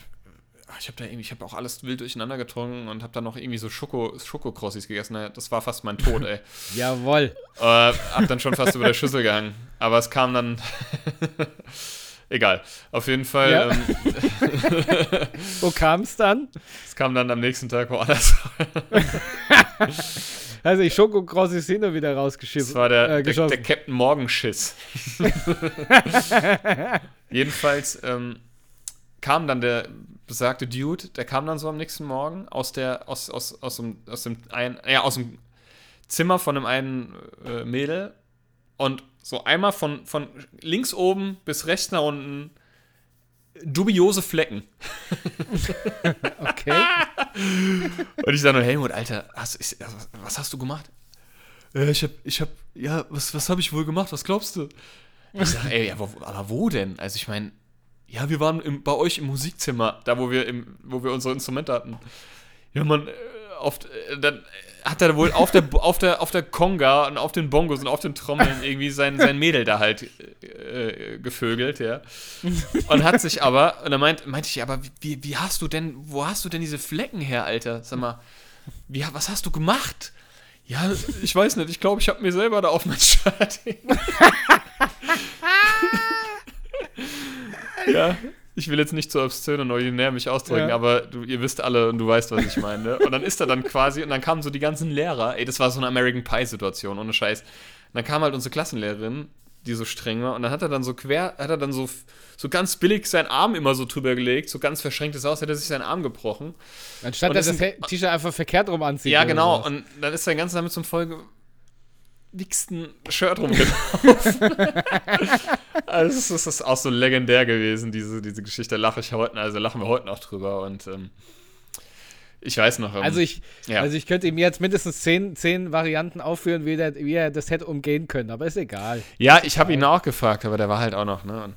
ich habe da irgendwie, ich habe auch alles wild durcheinander getrunken und habe dann noch irgendwie so Schoko, Schokokrossis gegessen. Das war fast mein Tod, ey. *laughs* Jawoll. Äh, hab dann schon fast über der Schüssel gehangen. Aber es kam dann. *laughs* Egal. Auf jeden Fall. Ja. Ähm, *laughs* Wo kam es dann? Es kam dann am nächsten Tag woanders. also die Schokokrossis sind nur wieder rausgeschissen. Das war der, äh, der, der Captain Morgenschiss. Jedenfalls ähm, kam dann der besagte Dude, der kam dann so am nächsten Morgen aus der, aus, aus, aus dem, aus dem ein, ja, aus dem Zimmer von einem einen äh, Mädel und so einmal von, von links oben bis rechts nach unten dubiose Flecken. *laughs* okay. und ich sage nur, Helmut, Alter, hast, ich, was hast du gemacht? Äh, ich hab, ich hab, ja, was, was habe ich wohl gemacht? Was glaubst du? Ich sage, ey, aber, aber wo denn? Also ich meine, ja, wir waren im, bei euch im Musikzimmer, da wo wir, im, wo wir unsere Instrumente hatten. Ja, man, äh, oft, äh, dann hat er wohl auf der, auf der, auf der Conga und auf den Bongos und auf den Trommeln irgendwie sein, sein Mädel da halt äh, gevögelt, ja. Und hat sich aber, und dann meint, meinte ich, aber wie, wie hast du denn, wo hast du denn diese Flecken her, Alter? Sag mal, wie, was hast du gemacht? Ja, ich weiß nicht, ich glaube, ich habe mir selber da auf mein Shirt *laughs* ja, ich will jetzt nicht so obszön und originär mich ausdrücken, ja. aber du, ihr wisst alle und du weißt, was ich meine. Ne? Und dann ist er dann quasi, und dann kamen so die ganzen Lehrer, ey, das war so eine American Pie-Situation, ohne Scheiß. Und dann kam halt unsere Klassenlehrerin, die so streng war, und dann hat er dann so quer, hat er dann so, so ganz billig seinen Arm immer so drüber gelegt, so ganz verschränktes aus, hat er sich seinen Arm gebrochen. Anstatt er das T-Shirt einfach verkehrt rum anzieht. Ja, genau, und dann ist sein ganzes damit zum Folge dicksten Shirt rumgelaufen. *laughs* also das ist auch so legendär gewesen, diese, diese Geschichte. Lache ich heute, also lachen wir heute noch drüber. Und ähm, ich weiß noch. Ähm, also, ich, ja. also ich könnte ihm jetzt mindestens zehn, zehn Varianten aufführen, wie, der, wie er das hätte umgehen können, aber ist egal. Ja, ich habe ihn auch gefragt, aber der war halt auch noch, ne? Und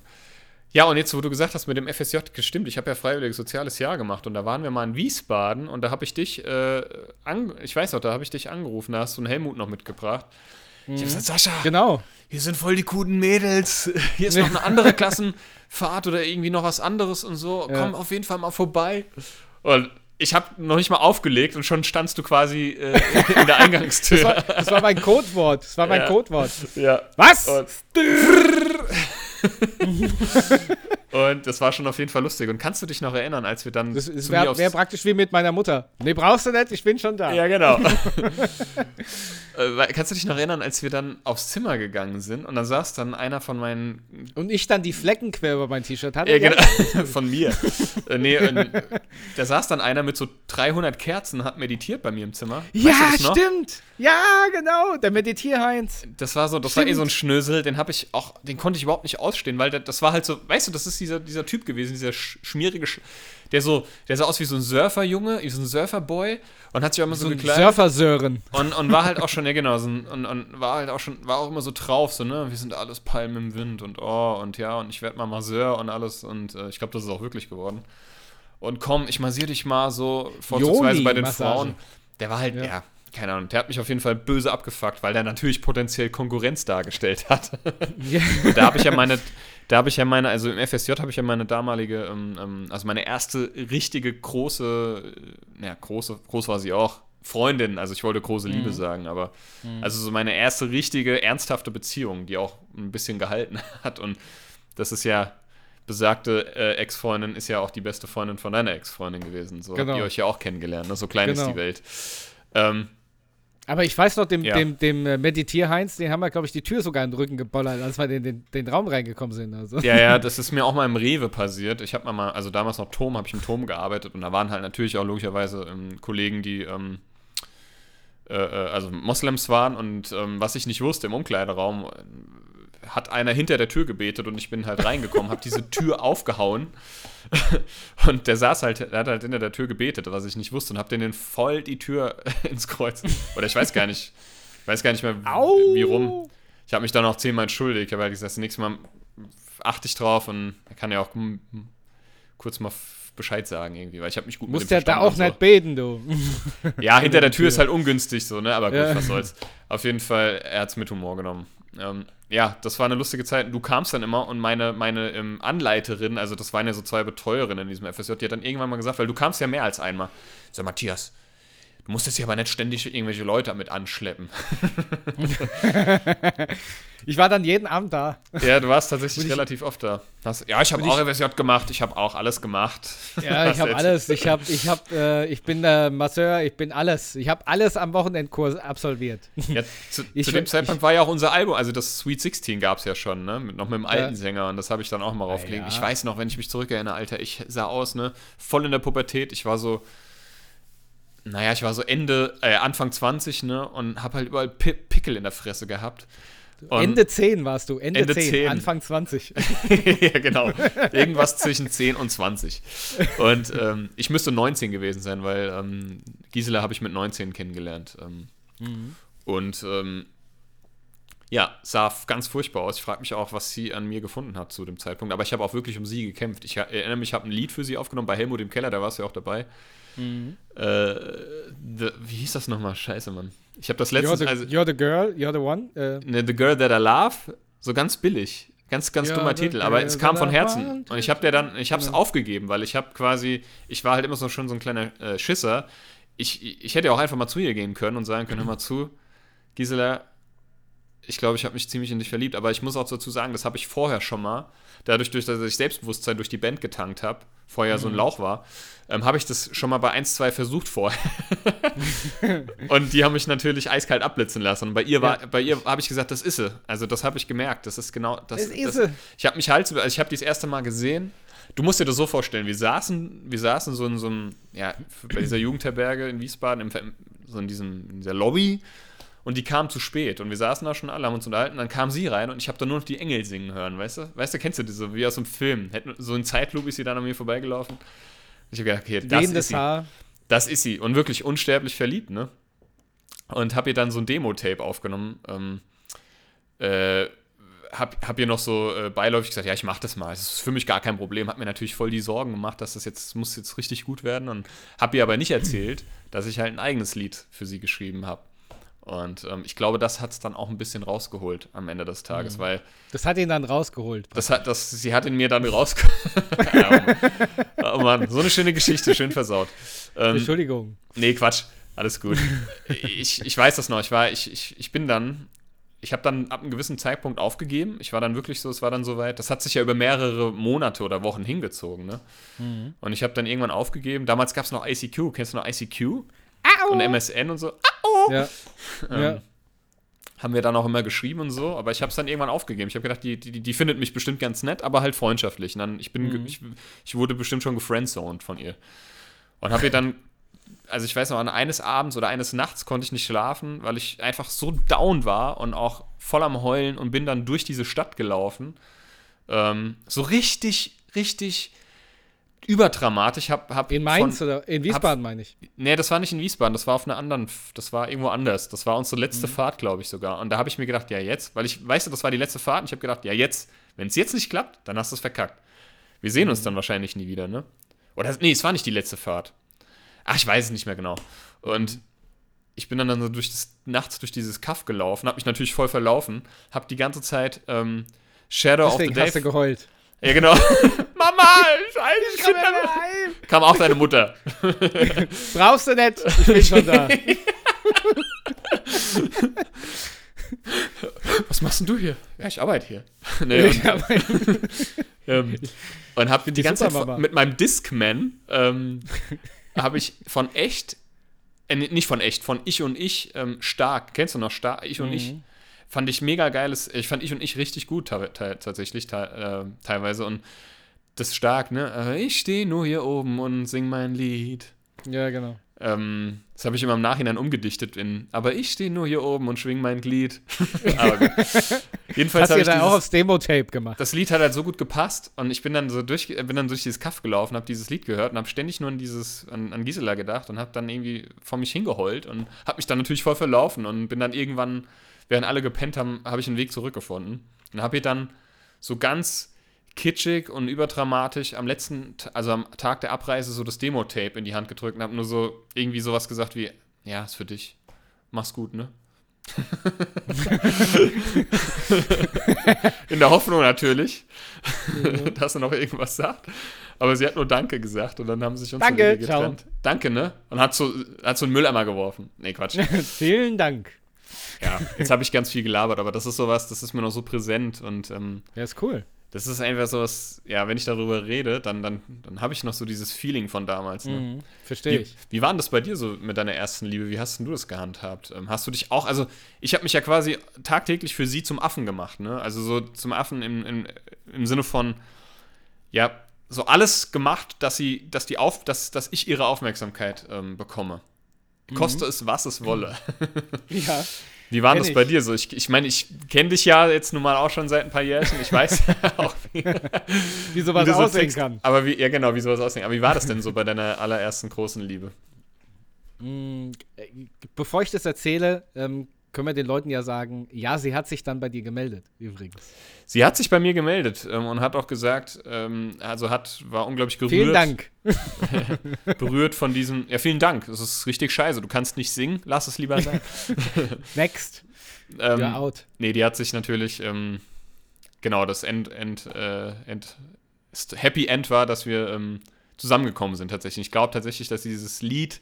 ja, und jetzt, wo du gesagt hast mit dem FSJ, gestimmt, ich habe ja freiwilliges soziales Jahr gemacht und da waren wir mal in Wiesbaden und da habe ich dich, äh, ich weiß noch, da habe ich dich angerufen, da hast du einen Helmut noch mitgebracht. Mhm. Ich habe gesagt, Sascha, genau. hier sind voll die coolen Mädels, *laughs* hier ist noch eine andere Klassenfahrt oder irgendwie noch was anderes und so, ja. komm auf jeden Fall mal vorbei. Und ich habe noch nicht mal aufgelegt und schon standst du quasi äh, in der *laughs* Eingangstür. Das war, das war, mein Codewort. Das war mein ja. Codewort. Ja. Was? *laughs* Und und das war schon auf jeden Fall lustig. Und kannst du dich noch erinnern, als wir dann. Das, wäre wär praktisch wie mit meiner Mutter. Nee, brauchst du nicht, ich bin schon da. Ja, genau. *laughs* äh, kannst du dich noch erinnern, als wir dann aufs Zimmer gegangen sind und dann saß dann einer von meinen. Und ich dann die Flecken quer über mein T-Shirt hatte? Ja, genau. *laughs* von mir. äh, nee, da saß dann einer mit so 300 Kerzen, hat meditiert bei mir im Zimmer. Ja, stimmt. Ja, genau. Der Meditierheinz. Das war so, das stimmt. war eh so ein Schnösel, den habe ich auch, den konnte ich überhaupt nicht ausstehen, weil das war halt so, weißt du, das ist dieser, dieser Typ gewesen, dieser schmierige, der so, der sah aus wie so ein Surferjunge, wie so ein Surferboy und hat sich auch immer so, so gekleidet. Surfer-Sören. Und, und war halt *laughs* auch schon, ja genau, so ein, und, und war halt auch schon, war auch immer so drauf, so, ne, wir sind alles Palmen im Wind und oh, und ja, und ich werde mal Masseur und alles und äh, ich glaube, das ist auch wirklich geworden. Und komm, ich massiere dich mal so, vorzugsweise bei den Frauen. Der war halt, ja, ja keine Ahnung, der hat mich auf jeden Fall böse abgefuckt, weil der natürlich potenziell Konkurrenz dargestellt hat. Ja. *laughs* da habe ich ja meine, da habe ich ja meine, also im FSJ habe ich ja meine damalige, ähm, ähm, also meine erste richtige große, naja, große, groß war sie auch, Freundin, also ich wollte große Liebe mhm. sagen, aber mhm. also so meine erste richtige, ernsthafte Beziehung, die auch ein bisschen gehalten *laughs* hat und das ist ja, besagte äh, Ex-Freundin ist ja auch die beste Freundin von deiner Ex-Freundin gewesen, so genau. habt ihr euch ja auch kennengelernt, ne? so klein genau. ist die Welt. Ähm, aber ich weiß noch, dem, ja. dem, dem äh, Meditier-Heinz, den haben wir, glaube ich, die Tür sogar in den Rücken gebollert, als wir in den, den, den Raum reingekommen sind. Also. Ja, ja, *laughs* das ist mir auch mal im Rewe passiert. Ich habe mal, also damals noch Tom, habe ich im Tom gearbeitet und da waren halt natürlich auch logischerweise ähm, Kollegen, die ähm, äh, äh also Moslems waren und ähm, was ich nicht wusste, im Umkleideraum hat einer hinter der Tür gebetet und ich bin halt reingekommen, habe diese Tür aufgehauen *laughs* und der saß halt, der hat halt hinter der Tür gebetet, was ich nicht wusste, und hab den voll die Tür *laughs* ins Kreuz. Oder ich weiß gar nicht, ich weiß gar nicht mehr, Au. wie rum. Ich habe mich dann auch zehnmal entschuldigt. Ich habe halt gesagt, das nächste Mal achte ich drauf und er kann ja auch kurz mal Bescheid sagen irgendwie, weil ich habe mich gut Musst ja da auch so. nicht beten, du. *laughs* Ja, hinter der Tür ist halt ungünstig so, ne? Aber gut, ja. was soll's. Auf jeden Fall, er hat es mit Humor genommen. Ähm, ja, das war eine lustige Zeit. Du kamst dann immer und meine, meine ähm, Anleiterin, also das waren ja so zwei Betreuerinnen in diesem FSJ, die hat dann irgendwann mal gesagt, weil du kamst ja mehr als einmal. Sag, Matthias, du musst jetzt hier aber nicht ständig irgendwelche Leute mit anschleppen. *laughs* Ich war dann jeden Abend da. Ja, du warst tatsächlich ich, relativ oft da. Hast, ja, ich habe auch FSJ gemacht, ich habe auch alles gemacht. Ja, ich *laughs* habe alles. Ich, hab, ich, hab, äh, ich bin der Masseur, ich bin alles. Ich habe alles am Wochenendkurs absolviert. Ja, zu, ich, zu dem Zeitpunkt war ja auch unser Album, also das Sweet 16 gab es ja schon, ne? Mit, noch mit dem alten. Sänger und das habe ich dann auch mal raufgelegt. Ja. Ich weiß noch, wenn ich mich zurückerinnere, Alter, ich sah aus, ne? Voll in der Pubertät. Ich war so naja, ich war so Ende, äh, Anfang 20, ne, und habe halt überall P Pickel in der Fresse gehabt. Und Ende 10 warst du, Ende, Ende 10, 10, Anfang 20. *laughs* ja, genau. Irgendwas zwischen 10 und 20. Und ähm, ich müsste 19 gewesen sein, weil ähm, Gisela habe ich mit 19 kennengelernt. Ähm, mhm. Und ähm, ja, sah ganz furchtbar aus. Ich frage mich auch, was sie an mir gefunden hat zu dem Zeitpunkt. Aber ich habe auch wirklich um sie gekämpft. Ich erinnere mich, ich habe ein Lied für sie aufgenommen bei Helmut im Keller, da warst du ja auch dabei. Mhm. Äh, the, wie hieß das nochmal? Scheiße, Mann. Ich habe das letzte. You're, also, you're the girl, you're the one. Äh. Ne, the girl that I love. So ganz billig. Ganz, ganz dummer Titel, aber es kam von Herzen. Und ich habe der dann, ich habe es ja. aufgegeben, weil ich habe quasi, ich war halt immer so schon so ein kleiner äh, Schisser. Ich, ich hätte auch einfach mal zu ihr gehen können und sagen können, hör mal zu, Gisela, ich glaube, ich habe mich ziemlich in dich verliebt, aber ich muss auch dazu sagen, das habe ich vorher schon mal, dadurch, dass ich Selbstbewusstsein durch die Band getankt habe, vorher mhm. so ein mhm. Lauch war, ähm, habe ich das schon mal bei 1, 2 versucht vorher. *laughs* und die haben mich natürlich eiskalt abblitzen lassen. Und bei ihr war, ja. bei ihr habe ich gesagt, das ist sie. Also das habe ich gemerkt. Das ist genau das. das ist das, ich habe mich halt, also ich habe die das erste Mal gesehen. Du musst dir das so vorstellen, wir saßen, wir saßen so in so einem, ja, bei dieser Jugendherberge in Wiesbaden, im, so in, diesem, in dieser Lobby und die kam zu spät und wir saßen da schon alle, haben uns unterhalten, dann kam sie rein und ich habe dann nur noch die Engel singen hören, weißt du? Weißt du, kennst du diese, wie aus einem Film, so in Zeitlupe ist sie dann an mir vorbeigelaufen. Ich habe gedacht, okay, das ist sie. Haar. Das ist sie und wirklich unsterblich verliebt, ne? Und habe ihr dann so ein Demo-Tape aufgenommen, ähm, äh, hab, hab ihr noch so äh, beiläufig gesagt, ja, ich mach das mal. Das ist für mich gar kein Problem. Hat mir natürlich voll die Sorgen gemacht, dass das jetzt muss jetzt richtig gut werden und hab ihr aber nicht erzählt, dass ich halt ein eigenes Lied für sie geschrieben habe. Und ähm, ich glaube, das hat es dann auch ein bisschen rausgeholt am Ende des Tages, mhm. weil. Das hat ihn dann rausgeholt. Das hat, das, sie hat ihn mir dann rausgeholt. *laughs* oh, oh Mann, so eine schöne Geschichte, schön versaut. Ähm, Entschuldigung. Nee, Quatsch. Alles gut. ich, ich weiß das noch. Ich war, ich, ich, ich bin dann, ich habe dann ab einem gewissen Zeitpunkt aufgegeben. Ich war dann wirklich so, es war dann soweit. Das hat sich ja über mehrere Monate oder Wochen hingezogen, ne? Mhm. Und ich habe dann irgendwann aufgegeben. Damals gab es noch ICQ. Kennst du noch ICQ? Au. Und MSN und so. Au. Ja. ähm, ja. Haben wir dann auch immer geschrieben und so, aber ich habe es dann irgendwann aufgegeben. Ich habe gedacht, die, die, die findet mich bestimmt ganz nett, aber halt freundschaftlich. Und dann, ich, bin, mhm. ich, ich wurde bestimmt schon gefriendzoned von ihr. Und habe ihr dann also ich weiß noch, eines Abends oder eines Nachts konnte ich nicht schlafen, weil ich einfach so down war und auch voll am Heulen und bin dann durch diese Stadt gelaufen. Ähm, so richtig, richtig überdramatisch. Hab, hab in Mainz von, oder in Wiesbaden hab, meine ich? Nee, das war nicht in Wiesbaden, das war auf einer anderen, das war irgendwo anders. Das war unsere letzte mhm. Fahrt, glaube ich sogar. Und da habe ich mir gedacht, ja jetzt, weil ich, weißt du, das war die letzte Fahrt und ich habe gedacht, ja jetzt, wenn es jetzt nicht klappt, dann hast du es verkackt. Wir sehen mhm. uns dann wahrscheinlich nie wieder, ne? Oder, nee, es war nicht die letzte Fahrt. Ach, ich weiß es nicht mehr genau. Und ich bin dann, dann so durch das, nachts durch dieses Kaff gelaufen, habe mich natürlich voll verlaufen, habe die ganze Zeit ähm, Shadow Deswegen of the Day. hast du geheult. Ja, genau. *laughs* Mama, scheiße, ich komm heim. *laughs* Kam auch deine Mutter. *laughs* Brauchst du nicht, ich bin schon da. Was machst denn du hier? Ja, ich arbeite hier. Nee, und, ähm, und hab die, die ganze Zeit mit meinem Discman ähm, habe ich von echt, äh, nicht von echt, von Ich und Ich ähm, stark. Kennst du noch stark? Ich und mhm. Ich. Fand ich mega geiles. Ich fand Ich und Ich richtig gut tatsächlich äh, teilweise. Und das stark, ne? Äh, ich stehe nur hier oben und sing mein Lied. Ja, genau. Ähm, das habe ich immer im Nachhinein umgedichtet in, aber ich stehe nur hier oben und schwing mein Glied. *laughs* *laughs* Jedenfalls habe ich dann auch aufs Demo-Tape gemacht. Das Lied hat halt so gut gepasst und ich bin dann so durch, bin dann durch dieses Kaff gelaufen, habe dieses Lied gehört und habe ständig nur an dieses, an, an Gisela gedacht und habe dann irgendwie vor mich hingeheult und habe mich dann natürlich voll verlaufen und bin dann irgendwann, während alle gepennt haben, habe ich einen Weg zurückgefunden und habe hier dann so ganz kitschig und überdramatisch am letzten, also am Tag der Abreise so das Demo-Tape in die Hand gedrückt und habe nur so irgendwie sowas gesagt wie, ja, ist für dich. Mach's gut, ne? *laughs* in der Hoffnung natürlich, mhm. *laughs* dass er noch irgendwas sagt. Aber sie hat nur Danke gesagt und dann haben sie sich uns Danke, getrennt. Ciao. Danke, ne? Und hat so, hat so einen Mülleimer geworfen. Nee, Quatsch. *laughs* Vielen Dank. Ja, jetzt habe ich ganz viel gelabert, aber das ist sowas, das ist mir noch so präsent und ähm, Ja, ist cool das ist einfach so was, ja, wenn ich darüber rede, dann, dann, dann habe ich noch so dieses Feeling von damals. Ne? Mhm, Verstehe ich. Wie war denn das bei dir so mit deiner ersten Liebe? Wie hast denn du das gehandhabt? Ähm, hast du dich auch, also ich habe mich ja quasi tagtäglich für sie zum Affen gemacht, ne? Also so zum Affen im, im, im Sinne von, ja, so alles gemacht, dass sie, dass die auf, dass, dass ich ihre Aufmerksamkeit ähm, bekomme. Koste mhm. es, was es wolle. Ja. *laughs* Wie war das ich. bei dir so? Ich, ich meine, ich kenne dich ja jetzt nun mal auch schon seit ein paar Jährchen. Ich weiß *laughs* auch, wie, *laughs* wie sowas wie aussehen so kann. Aber wie, ja genau, wie sowas aussehen Aber wie war das denn so bei deiner allerersten großen Liebe? Mm, bevor ich das erzähle, ähm, können wir den Leuten ja sagen, ja, sie hat sich dann bei dir gemeldet, übrigens. Sie hat sich bei mir gemeldet ähm, und hat auch gesagt, ähm, also hat, war unglaublich gerührt. Vielen Dank. *laughs* berührt von diesem, ja, vielen Dank, das ist richtig scheiße, du kannst nicht singen, lass es lieber sein. *laughs* Next. ähm, You're out. Nee, die hat sich natürlich, ähm, genau, das End, End, äh, End, Happy End war, dass wir ähm, zusammengekommen sind tatsächlich. Ich glaube tatsächlich, dass dieses Lied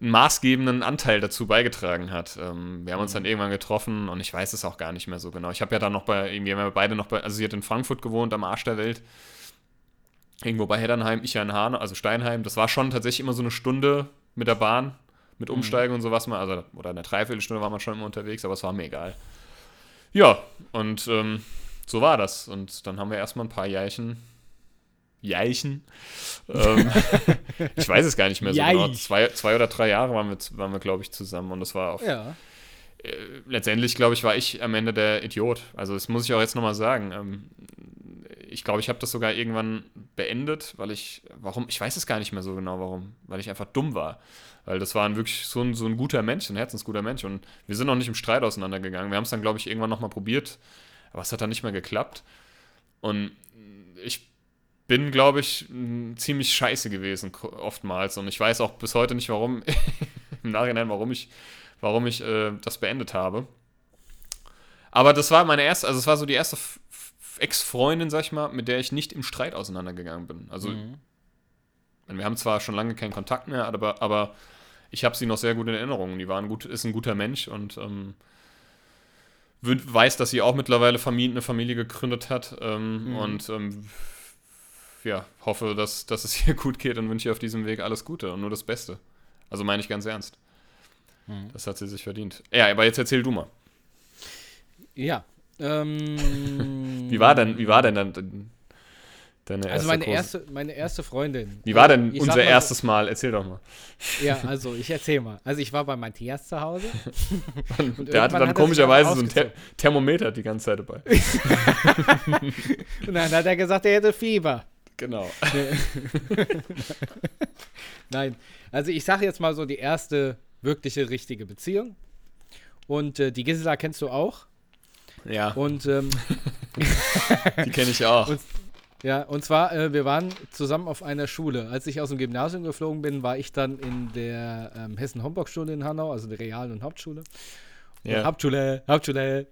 einen maßgebenden Anteil dazu beigetragen hat. Ähm, wir haben uns dann mhm. irgendwann getroffen und ich weiß es auch gar nicht mehr so genau. Ich habe ja dann noch bei, irgendwie haben wir beide noch bei, also sie hat in Frankfurt gewohnt, am Arsch der Welt. Irgendwo bei Heddernheim, ich ja in Hahn, also Steinheim. Das war schon tatsächlich immer so eine Stunde mit der Bahn, mit mhm. Umsteigen mhm. und sowas mal. Also, oder eine Dreiviertelstunde war man schon immer unterwegs, aber es war mir egal. Ja, und ähm, so war das. Und dann haben wir erstmal ein paar Jährchen Jährchen. ähm, *laughs* ich weiß es gar nicht mehr so genau. Zwei, zwei oder drei Jahre waren wir, waren wir glaube ich, zusammen und das war auch. Ja. äh, letztendlich, glaube ich, war ich am Ende der Idiot. Also das muss ich auch jetzt nochmal sagen. Ähm, ich glaube, ich habe das sogar irgendwann beendet, weil ich, warum, ich weiß es gar nicht mehr so genau, warum, weil ich einfach dumm war. Weil das war ein wirklich so ein, so ein guter Mensch, ein herzensguter Mensch. Und wir sind noch nicht im Streit auseinandergegangen. Wir haben es dann, glaube ich, irgendwann nochmal probiert, aber es hat dann nicht mehr geklappt. Und ich bin, glaube ich, ziemlich scheiße gewesen, oftmals. Und ich weiß auch bis heute nicht, warum, *laughs* im Nachhinein, warum ich, warum ich äh, das beendet habe. Aber das war meine erste, also es war so die erste Ex-Freundin, sag ich mal, mit der ich nicht im Streit auseinandergegangen bin. Also, mhm. wir haben zwar schon lange keinen Kontakt mehr, aber, aber ich habe sie noch sehr gut in Erinnerung. Die war ein gut, ist ein guter Mensch und ähm, weiß, dass sie auch mittlerweile Familie, eine Familie gegründet hat ähm, mhm. und ähm, ja, hoffe, dass, dass es *laughs* ihr gut geht und wünsche ihr auf diesem Weg alles Gute und nur das Beste. Also meine ich ganz ernst. Mhm. Das hat sie sich verdient. Ja, aber jetzt erzähl du mal. Ja, ähm, *laughs* wie war denn, wie war denn dann deine erste Also meine erste, meine erste Freundin. Wie war denn ich unser mal, erstes Mal? Erzähl doch mal. Ja, *laughs* also ich erzähl mal. Also ich war bei Matthias zu Hause. und der hatte dann hat komischerweise so ein Ther Thermometer die ganze Zeit dabei. und dann hat er gesagt, er hätte Fieber. Genau. *laughs* Nein, also ich sage jetzt mal so die erste wirkliche richtige Beziehung. Und äh, die Gisela kennst du auch. Ja. Und ähm, *laughs* die kenne ich auch. Und, ja, und zwar, äh, wir waren zusammen auf einer Schule. Als ich aus dem Gymnasium geflogen bin, war ich dann in der ähm, Hessen-Homburg-Schule in Hanau, also der Real- und Hauptschule. Ja. Hauptschule, Hauptschule.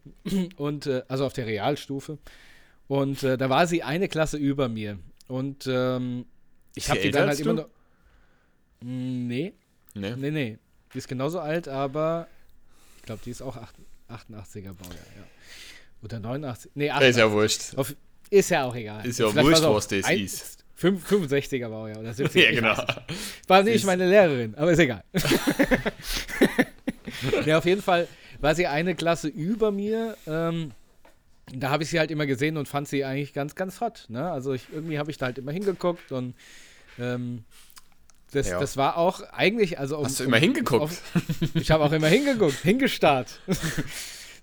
Und äh, also auf der Realstufe. Und äh, da war sie eine Klasse über mir. Und ähm, ich habe die dann halt immer noch. Hm, nee. Nee. Nee, nee. Die ist genauso alt, aber ich glaube, die ist auch 88er Baujahr, ja. Oder 89. Nee, 88. Ist ja wurscht. Auf, ist ja auch egal. Ist ja auch wurscht, was das ist. 65er Baujahr oder 70 *laughs* Ja, genau. War nicht meine Lehrerin, aber ist egal. *laughs* *laughs* ja, auf jeden Fall war sie eine Klasse über mir. Ähm, da habe ich sie halt immer gesehen und fand sie eigentlich ganz, ganz hot. Ne? Also ich, irgendwie habe ich da halt immer hingeguckt und ähm, das, ja. das war auch eigentlich, also um, Hast du immer um, hingeguckt? Auf, *laughs* ich habe auch immer hingeguckt, hingestarrt. *laughs*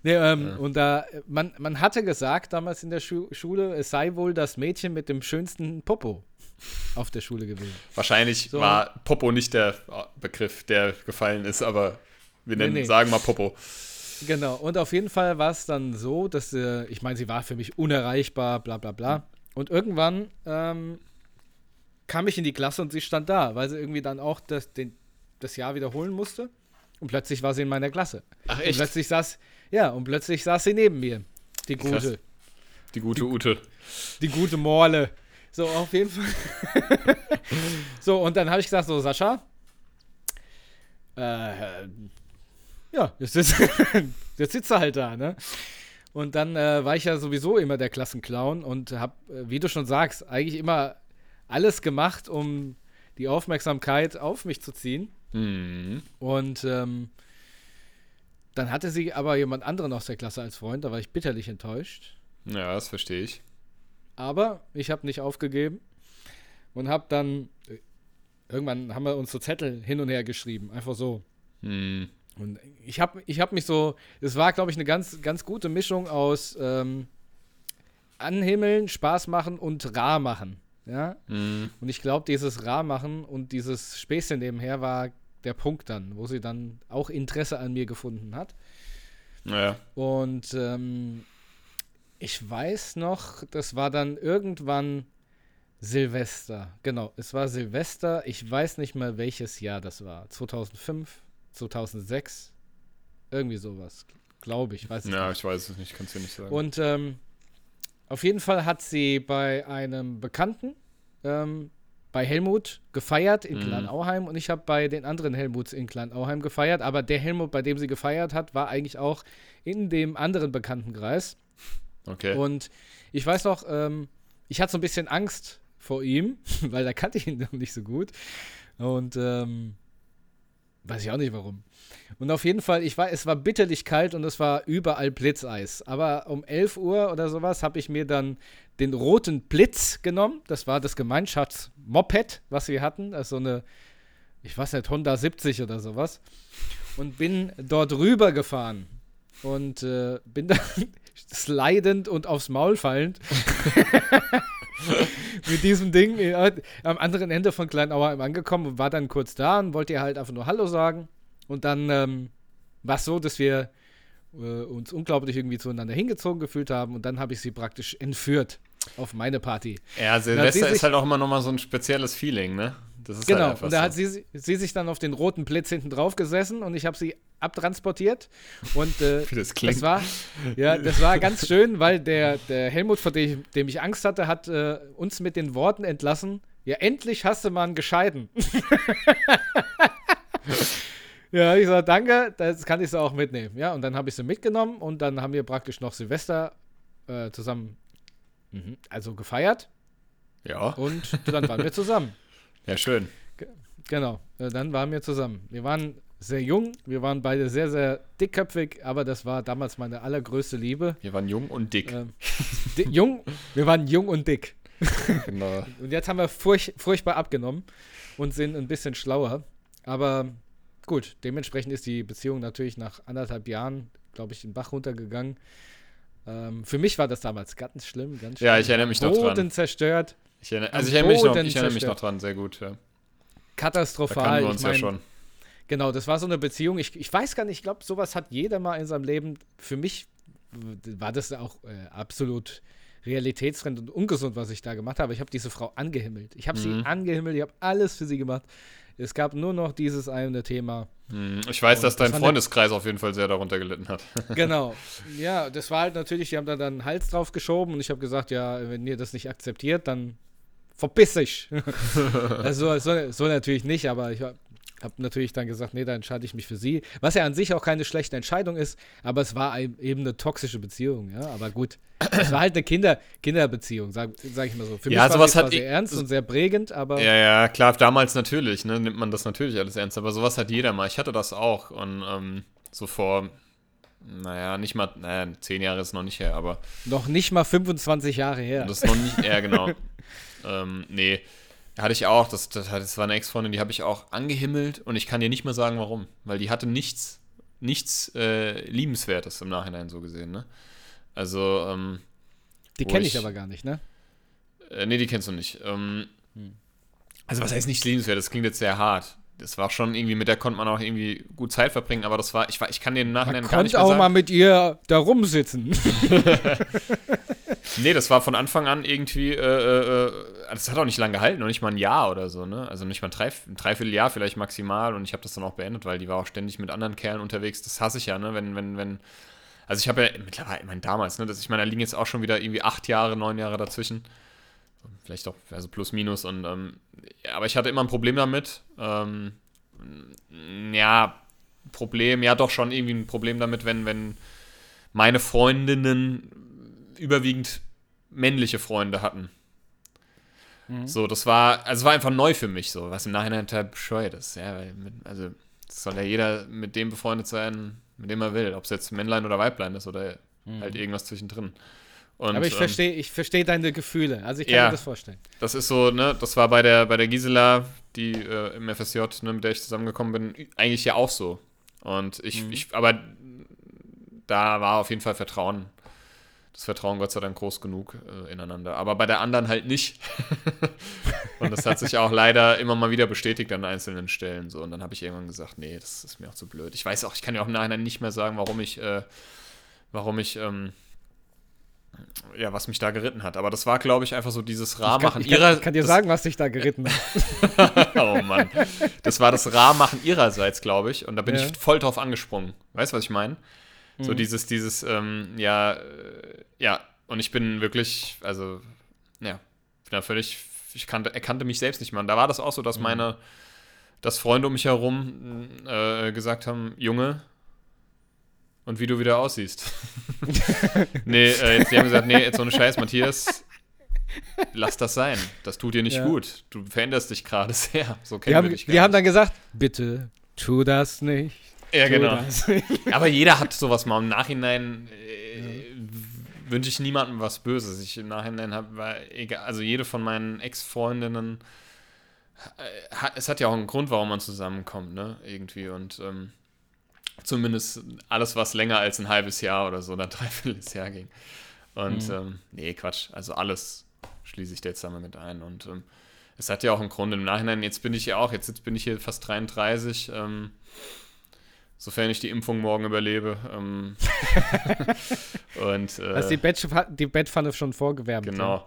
Nee, ähm, ja. Und da, man, man hatte gesagt damals in der Schu Schule, es sei wohl das Mädchen mit dem schönsten Popo auf der Schule gewesen. Wahrscheinlich so. war Popo nicht der Begriff, der gefallen ist, aber wir nennen, nee, nee. sagen mal Popo. Genau, und auf jeden Fall war es dann so, dass, äh, ich meine, sie war für mich unerreichbar, bla bla bla. Und irgendwann ähm, kam ich in die Klasse und sie stand da, weil sie irgendwie dann auch das, den, das Jahr wiederholen musste. Und plötzlich war sie in meiner Klasse. Ach echt? Und plötzlich saß, ja, und plötzlich saß sie neben mir. Die gute. Krass. Die gute die, Ute. Die gute Morle. So, auf jeden Fall. *laughs* so, und dann habe ich gesagt, so, Sascha, äh, ja, jetzt, sitzt, *laughs* jetzt sitzt er halt da, ne? Und dann äh, war ich ja sowieso immer der Klassenclown und habe, äh, wie du schon sagst, eigentlich immer alles gemacht, um die Aufmerksamkeit auf mich zu ziehen. Mhm. Und ähm, dann hatte sie aber jemand anderen aus der Klasse als Freund, da war ich bitterlich enttäuscht. Ja, das verstehe ich. Aber ich habe nicht aufgegeben und habe dann irgendwann haben wir uns so Zettel hin und her geschrieben, einfach so. Hm. Und ich habe ich hab mich so, es war glaube ich eine ganz ganz gute Mischung aus ähm, anhimmeln, Spaß machen und rar machen, ja. Hm. Und ich glaube, dieses rar machen und dieses Späßchen nebenher war der Punkt dann, wo sie dann auch Interesse an mir gefunden hat. Naja. Und ähm, ich weiß noch, das war dann irgendwann Silvester. Genau, es war Silvester. Ich weiß nicht mehr, welches Jahr das war. 2005, 2006, irgendwie sowas. Glaube ich, weiß ich Ja, nicht. ich weiß es nicht, kannst du nicht sagen. Und ähm, auf jeden Fall hat sie bei einem Bekannten ähm, bei Helmut gefeiert in mhm. Kleinauheim und ich habe bei den anderen Helmuts in Kleinauheim gefeiert, aber der Helmut, bei dem sie gefeiert hat, war eigentlich auch in dem anderen Bekanntenkreis. Okay. Und ich weiß noch, ähm, ich hatte so ein bisschen Angst vor ihm, *laughs* weil da kannte ich ihn noch nicht so gut. Und ähm, weiß ich auch nicht warum. Und auf jeden Fall, ich war, es war bitterlich kalt und es war überall Blitzeis. Aber um 11 Uhr oder sowas habe ich mir dann den roten Blitz genommen. Das war das Gemeinschaftsmoped, was wir hatten. Also eine, ich weiß nicht, Honda 70 oder sowas. Und bin dort rüber gefahren und äh, bin *laughs* dann slidend und aufs Maul fallend *laughs* *laughs* mit diesem Ding äh, am anderen Ende von Kleinauer angekommen und war dann kurz da und wollte ihr halt einfach nur Hallo sagen. Und dann ähm, war es so, dass wir äh, uns unglaublich irgendwie zueinander hingezogen gefühlt haben und dann habe ich sie praktisch entführt auf meine Party. Ja, Silvester ist halt auch immer nochmal so ein spezielles Feeling, ne? Das ist genau, halt und da so. hat sie, sie sich dann auf den roten Blitz hinten drauf gesessen und ich habe sie abtransportiert. Und äh, *laughs* das, das, war, ja, das war ganz schön, weil der, der Helmut, vor dem, dem ich Angst hatte, hat äh, uns mit den Worten entlassen: Ja, endlich hast du mal einen Gescheiden. *laughs* ja, ich sage, danke, das kann ich so auch mitnehmen. Ja, und dann habe ich sie mitgenommen und dann haben wir praktisch noch Silvester äh, zusammen, mhm, also gefeiert. Ja. Und dann waren wir zusammen. Ja, schön. Genau, äh, dann waren wir zusammen. Wir waren sehr jung, wir waren beide sehr, sehr dickköpfig, aber das war damals meine allergrößte Liebe. Wir waren jung und dick. Ähm, di jung, wir waren jung und dick. Genau. *laughs* und jetzt haben wir furch furchtbar abgenommen und sind ein bisschen schlauer. Aber gut, dementsprechend ist die Beziehung natürlich nach anderthalb Jahren, glaube ich, den Bach runtergegangen. Ähm, für mich war das damals ganz schlimm, ganz schlimm. Ja, ich erinnere mich noch dran. Boden zerstört. Ich erinnere, also ich erinnere, mich noch, ich erinnere mich noch dran, sehr gut. Ja. Katastrophal. Da wir uns ich mein, ja schon. Genau, das war so eine Beziehung. Ich, ich weiß gar nicht, ich glaube, sowas hat jeder mal in seinem Leben. Für mich war das auch äh, absolut realitätsfremd und ungesund, was ich da gemacht habe. Ich habe diese Frau angehimmelt. Ich habe mhm. sie angehimmelt, ich habe alles für sie gemacht. Es gab nur noch dieses eine Thema. Mhm. Ich weiß, und dass dein Freundeskreis auf jeden Fall sehr darunter gelitten hat. *laughs* genau. Ja, das war halt natürlich, die haben da dann einen Hals drauf geschoben und ich habe gesagt, ja, wenn ihr das nicht akzeptiert, dann verpiss dich. *laughs* also so, so, natürlich nicht, aber ich habe natürlich dann gesagt, nee, da entscheide ich mich für sie. Was ja an sich auch keine schlechte Entscheidung ist, aber es war eben eine toxische Beziehung, ja. Aber gut, es war halt eine Kinder Kinderbeziehung, sag, sag ich mal so. Für ja, mich sowas war es sehr ernst und sehr prägend, aber. Ja, ja, klar, damals natürlich, ne, nimmt man das natürlich alles ernst, aber sowas hat jeder mal. Ich hatte das auch und ähm, so vor, naja, nicht mal, naja, zehn Jahre ist noch nicht her, aber. Noch nicht mal 25 Jahre her. Das ist noch nicht, ja, genau. *laughs* ähm, nee. Hatte ich auch, das, das, das war eine Ex-Freundin, die habe ich auch angehimmelt und ich kann dir nicht mehr sagen, warum. Weil die hatte nichts, nichts äh, Liebenswertes im Nachhinein so gesehen, ne? Also, ähm, Die kenne ich, ich, aber gar nicht, ne? Äh, nee, die kennst du nicht. Ähm, hm. Also, was heißt nichts Liebenswertes? Das klingt jetzt sehr hart. Das war schon irgendwie, mit der konnte man auch irgendwie gut Zeit verbringen, aber das war, ich, ich kann den Nachhinein man gar nicht mehr auch mal mit ihr da rumsitzen. *laughs* Nee, das war von Anfang an irgendwie, äh, äh, äh, das hat auch nicht lange gehalten, noch nicht mal ein Jahr oder so, ne? Also nicht mal ein, Drei, ein Dreivierteljahr vielleicht maximal und ich habe das dann auch beendet, weil die war auch ständig mit anderen Kerlen unterwegs. Das hasse ich ja, ne? Wenn, wenn, wenn. Also ich habe ja mittlerweile, ich meine, damals, ne? Das, ich meine, da liegen jetzt auch schon wieder irgendwie acht Jahre, neun Jahre dazwischen. Vielleicht auch, also plus minus und ähm, ja, aber ich hatte immer ein Problem damit. Ähm, ja, Problem, ja doch schon irgendwie ein Problem damit, wenn, wenn meine Freundinnen überwiegend männliche Freunde hatten. Mhm. So, das war, also es war einfach neu für mich so, was im Nachhinein total bescheuert ist. Ja, weil mit, also soll ja jeder mit dem befreundet sein, mit dem er will, ob es jetzt Männlein oder Weiblein ist oder mhm. halt irgendwas zwischendrin. Und, Aber ich ähm, verstehe, ich verstehe deine Gefühle. Also ich kann ja, mir das vorstellen. Das ist so, ne, das war bei der, bei der Gisela, die äh, im FSJ, ne, mit der ich zusammengekommen bin, eigentlich ja auch so. Und ich, mhm. ich, aber da war auf jeden Fall Vertrauen das Vertrauen Gott sei Dank groß genug äh, ineinander. Aber bei der anderen halt nicht. *laughs* und das hat sich auch leider immer mal wieder bestätigt an einzelnen Stellen. So. Und dann habe ich irgendwann gesagt, nee, das ist mir auch zu blöd. Ich weiß auch, ich kann ja auch im Nachhinein nicht mehr sagen, warum ich, äh, warum ich, ähm, ja, was mich da geritten hat. Aber das war, glaube ich, einfach so dieses Rahmachen ich kann, ich ihrer. Ich kann dir sagen, was dich da geritten hat. *laughs* oh Mann. Das war das Rahmachen ihrerseits, glaube ich. Und da bin ja. ich voll drauf angesprungen. Weißt du, was ich meine? So mhm. dieses, dieses, ähm, ja, äh, ja, und ich bin wirklich, also, ja, bin da völlig, ich kannte, erkannte mich selbst nicht mehr. Und da war das auch so, dass mhm. meine, dass Freunde um mich herum äh, gesagt haben, Junge, und wie du wieder aussiehst. *laughs* nee, äh, jetzt, die haben gesagt, nee, jetzt so eine Scheiß, Matthias, lass das sein. Das tut dir nicht ja. gut. Du veränderst dich gerade sehr. So kennen wir, haben, dich. Wir haben dann gesagt, bitte tu das nicht. Ja, genau. Aber jeder hat sowas mal im Nachhinein. Äh, ja. Wünsche ich niemandem was Böses. Ich im Nachhinein habe, also jede von meinen Ex-Freundinnen, äh, es hat ja auch einen Grund, warum man zusammenkommt, ne? Irgendwie. Und ähm, Zumindest alles, was länger als ein halbes Jahr oder so oder ein *laughs* dreiviertel Jahr ging. Und mhm. ähm, nee, Quatsch. Also alles schließe ich jetzt damit mit ein. Und ähm, es hat ja auch einen Grund im Nachhinein. Jetzt bin ich ja auch, jetzt, jetzt bin ich hier fast 33. Ähm, sofern ich die Impfung morgen überlebe. Ähm, *laughs* *laughs* und, äh, Hast die, Bett, die Bettpfanne schon vorgewärmt. Genau.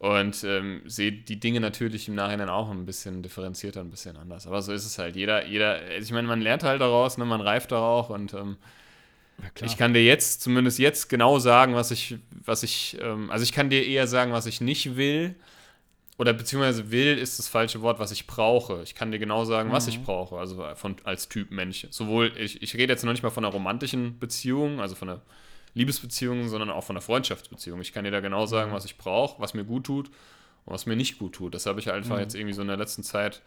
Und ähm, sehe die Dinge natürlich im Nachhinein auch ein bisschen differenzierter, ein bisschen anders. Aber so ist es halt. Jeder, jeder, also ich meine, man lernt halt daraus, ne? man reift da auch und ähm, ich kann dir jetzt, zumindest jetzt, genau sagen, was ich, was ich, ähm, also ich kann dir eher sagen, was ich nicht will. Oder beziehungsweise will ist das falsche Wort, was ich brauche. Ich kann dir genau sagen, mhm. was ich mhm. brauche, also von, als Typ Mensch. Sowohl, ich, ich rede jetzt noch nicht mal von einer romantischen Beziehung, also von einer Liebesbeziehung, sondern auch von einer Freundschaftsbeziehung. Ich kann dir da genau sagen, mhm. was ich brauche, was mir gut tut und was mir nicht gut tut. Das habe ich einfach mhm. jetzt irgendwie so in der letzten Zeit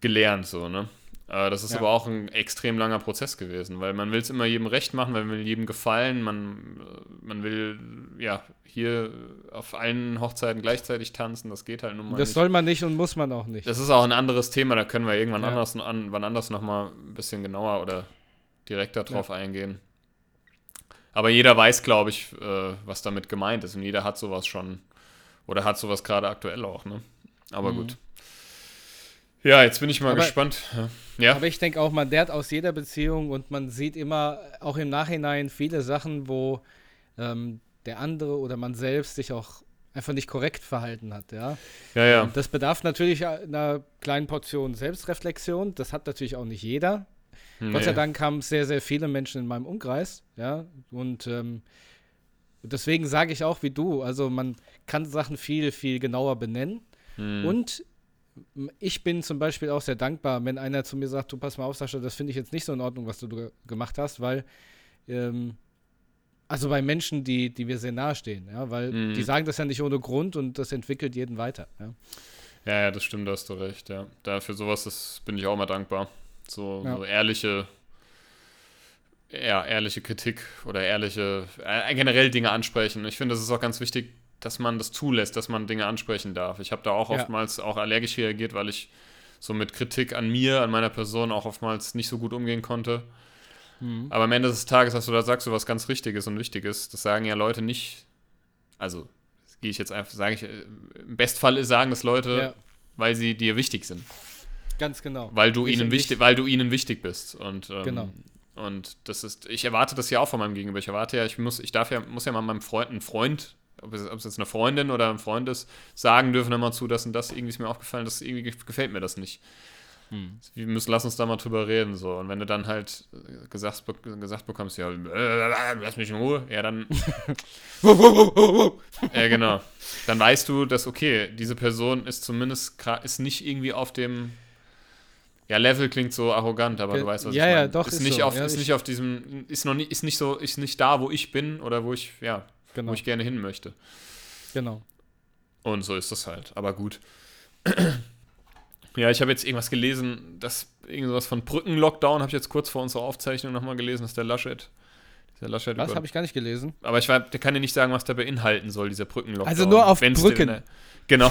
gelernt, so, ne? Äh, das ist ja. aber auch ein extrem langer Prozess gewesen, weil man will es immer jedem recht machen, weil man will jedem gefallen, man, äh, man will ja hier auf allen Hochzeiten gleichzeitig tanzen, das geht halt nun mal Das nicht. soll man nicht und muss man auch nicht. Das ist auch ein anderes Thema, da können wir irgendwann ja. anders, an, wann anders nochmal ein bisschen genauer oder direkter drauf ja. eingehen. Aber jeder weiß, glaube ich, äh, was damit gemeint ist und jeder hat sowas schon oder hat sowas gerade aktuell auch, ne? Aber mhm. gut. Ja, jetzt bin ich mal aber, gespannt. Ja. Aber ich denke auch, man lernt aus jeder Beziehung und man sieht immer auch im Nachhinein viele Sachen, wo ähm, der andere oder man selbst sich auch einfach nicht korrekt verhalten hat, ja. Ja, ja. Das bedarf natürlich einer kleinen Portion Selbstreflexion. Das hat natürlich auch nicht jeder. Nee. Gott sei Dank haben sehr, sehr viele Menschen in meinem Umkreis, ja. Und ähm, deswegen sage ich auch wie du, also man kann Sachen viel, viel genauer benennen. Hm. Und ich bin zum Beispiel auch sehr dankbar, wenn einer zu mir sagt, du pass mal auf, Sascha, das finde ich jetzt nicht so in Ordnung, was du gemacht hast, weil ähm, also bei Menschen, die, die wir sehr nahe stehen, ja, weil mhm. die sagen das ja nicht ohne Grund und das entwickelt jeden weiter. Ja, ja, ja das stimmt, da hast du recht, ja. Dafür sowas das bin ich auch mal dankbar. So, ja. so ehrliche, ja, ehrliche Kritik oder ehrliche, äh, generell Dinge ansprechen. Ich finde, das ist auch ganz wichtig, dass man das zulässt, dass man Dinge ansprechen darf. Ich habe da auch ja. oftmals auch allergisch reagiert, weil ich so mit Kritik an mir, an meiner Person auch oftmals nicht so gut umgehen konnte. Mhm. Aber am Ende des Tages hast du da sagst du was ganz Richtiges und Wichtiges. Das sagen ja Leute nicht. Also gehe ich jetzt einfach, sage ich, im Bestfall sagen das Leute, ja. weil sie dir wichtig sind. Ganz genau. Weil du ihnen wichtig, weil du ihnen wichtig bist. Und ähm, genau. Und das ist, ich erwarte das ja auch von meinem Gegenüber. Ich erwarte ja, ich muss, ich darf ja, muss ja mal meinem Freund, einen Freund ob es, ob es, jetzt eine Freundin oder ein Freund ist, sagen dürfen immer zu, das und das irgendwie ist mir aufgefallen, das irgendwie gefällt mir das nicht. Hm. Wir müssen, lass uns da mal drüber reden. So. Und wenn du dann halt gesagt, gesagt bekommst, ja, lass mich in Ruhe, ja, dann. *laughs* ja, genau. Dann weißt du, dass, okay, diese Person ist zumindest ist nicht irgendwie auf dem. Ja, Level klingt so arrogant, aber du weißt, was ja, ich meine. Ja, doch, ist, ist nicht so. auf, ja, ist nicht auf diesem, ist noch nicht, ist nicht so, ist nicht da, wo ich bin oder wo ich, ja, genau. wo ich gerne hin möchte. Genau. Und so ist das halt. Aber gut. *clears throat* ja, ich habe jetzt irgendwas gelesen, dass irgendwas von Brückenlockdown habe ich jetzt kurz vor unserer Aufzeichnung nochmal gelesen, dass der Laschet. Der Laschet was habe ich gar nicht gelesen? Aber ich war, der kann dir nicht sagen, was der beinhalten soll, dieser Brückenlockdown. Also nur auf Wenn's Brücken. Der, genau.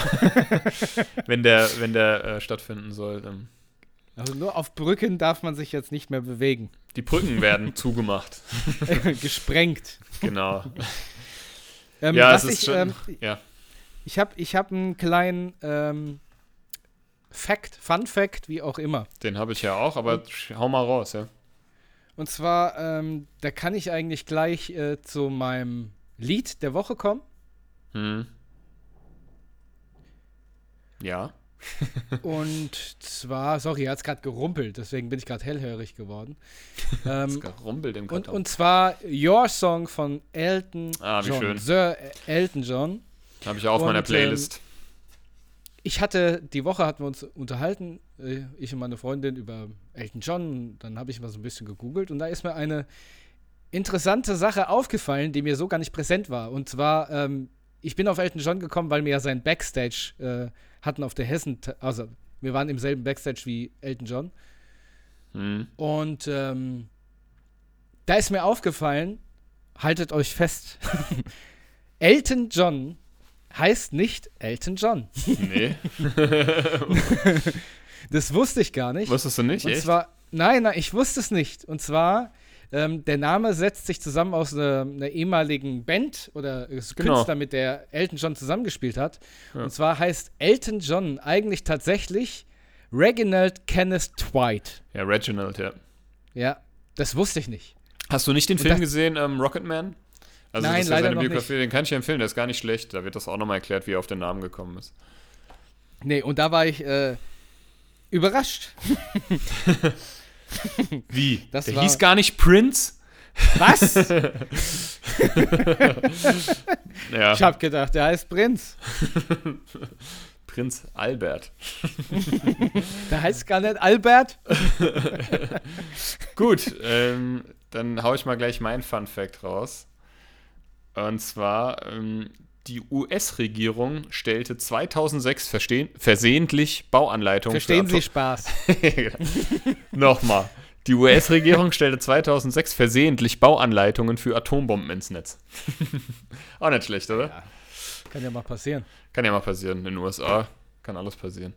*laughs* wenn der, wenn der äh, stattfinden soll. Dann. Also nur auf Brücken darf man sich jetzt nicht mehr bewegen. Die Brücken werden *laughs* zugemacht. *laughs* Gesprengt. Genau. *laughs* Ähm, ja, es ist ich, schon, ähm, ja. Ich habe ich hab einen kleinen ähm, Fact, Fun Fact, wie auch immer. Den habe ich ja auch, aber und, hau mal raus, ja. Und zwar, ähm, da kann ich eigentlich gleich äh, zu meinem Lied der Woche kommen. Hm. Ja. *laughs* und zwar, sorry, er hat es gerade gerumpelt, deswegen bin ich gerade hellhörig geworden. *laughs* ähm, gerumpelt im und, und zwar Your Song von Elton ah, wie John. Schön. Sir Elton John. Habe ich auch auf und, meiner Playlist. Ähm, ich hatte, die Woche hatten wir uns unterhalten, äh, ich und meine Freundin, über Elton John. Dann habe ich mal so ein bisschen gegoogelt und da ist mir eine interessante Sache aufgefallen, die mir so gar nicht präsent war. Und zwar, ähm, ich bin auf Elton John gekommen, weil mir ja sein Backstage äh, hatten auf der Hessen, also wir waren im selben Backstage wie Elton John. Mhm. Und ähm, da ist mir aufgefallen, haltet euch fest, *laughs* Elton John heißt nicht Elton John. Nee. *laughs* das wusste ich gar nicht. Wusstest du nicht? Und echt? zwar, Nein, nein, ich wusste es nicht. Und zwar, ähm, der Name setzt sich zusammen aus einer, einer ehemaligen Band oder Genau. Künstler, mit der Elton John zusammengespielt hat. Ja. Und zwar heißt Elton John eigentlich tatsächlich Reginald Kenneth Dwight. Ja, Reginald, ja. Ja, das wusste ich nicht. Hast du nicht den Film gesehen, ähm, Rocketman? Also Nein, das ist ja seine noch Biografie, den kann ich empfehlen, der ist gar nicht schlecht. Da wird das auch nochmal erklärt, wie er auf den Namen gekommen ist. Nee, und da war ich äh, überrascht. *laughs* *laughs* Wie? Das der war- hieß gar nicht Prince? Was? *laughs* Ja, Ich hab gedacht, der heißt Prinz. *laughs* Prinz Albert. Der heißt gar nicht Albert. Gut, ähm, dann hau ich mal gleich meinen Fun Fact raus. Und zwar, ähm, die US-Regierung stellte 2006 verstehen, versehentlich Bauanleitungen Verstehen für Sie Spaß. *laughs* Nochmal. Die US-Regierung stellte 2006 versehentlich Bauanleitungen für Atombomben ins Netz. *laughs* Auch nicht schlecht, oder? Ja. Kann ja mal passieren. Kann ja mal passieren. In den USA kann alles passieren.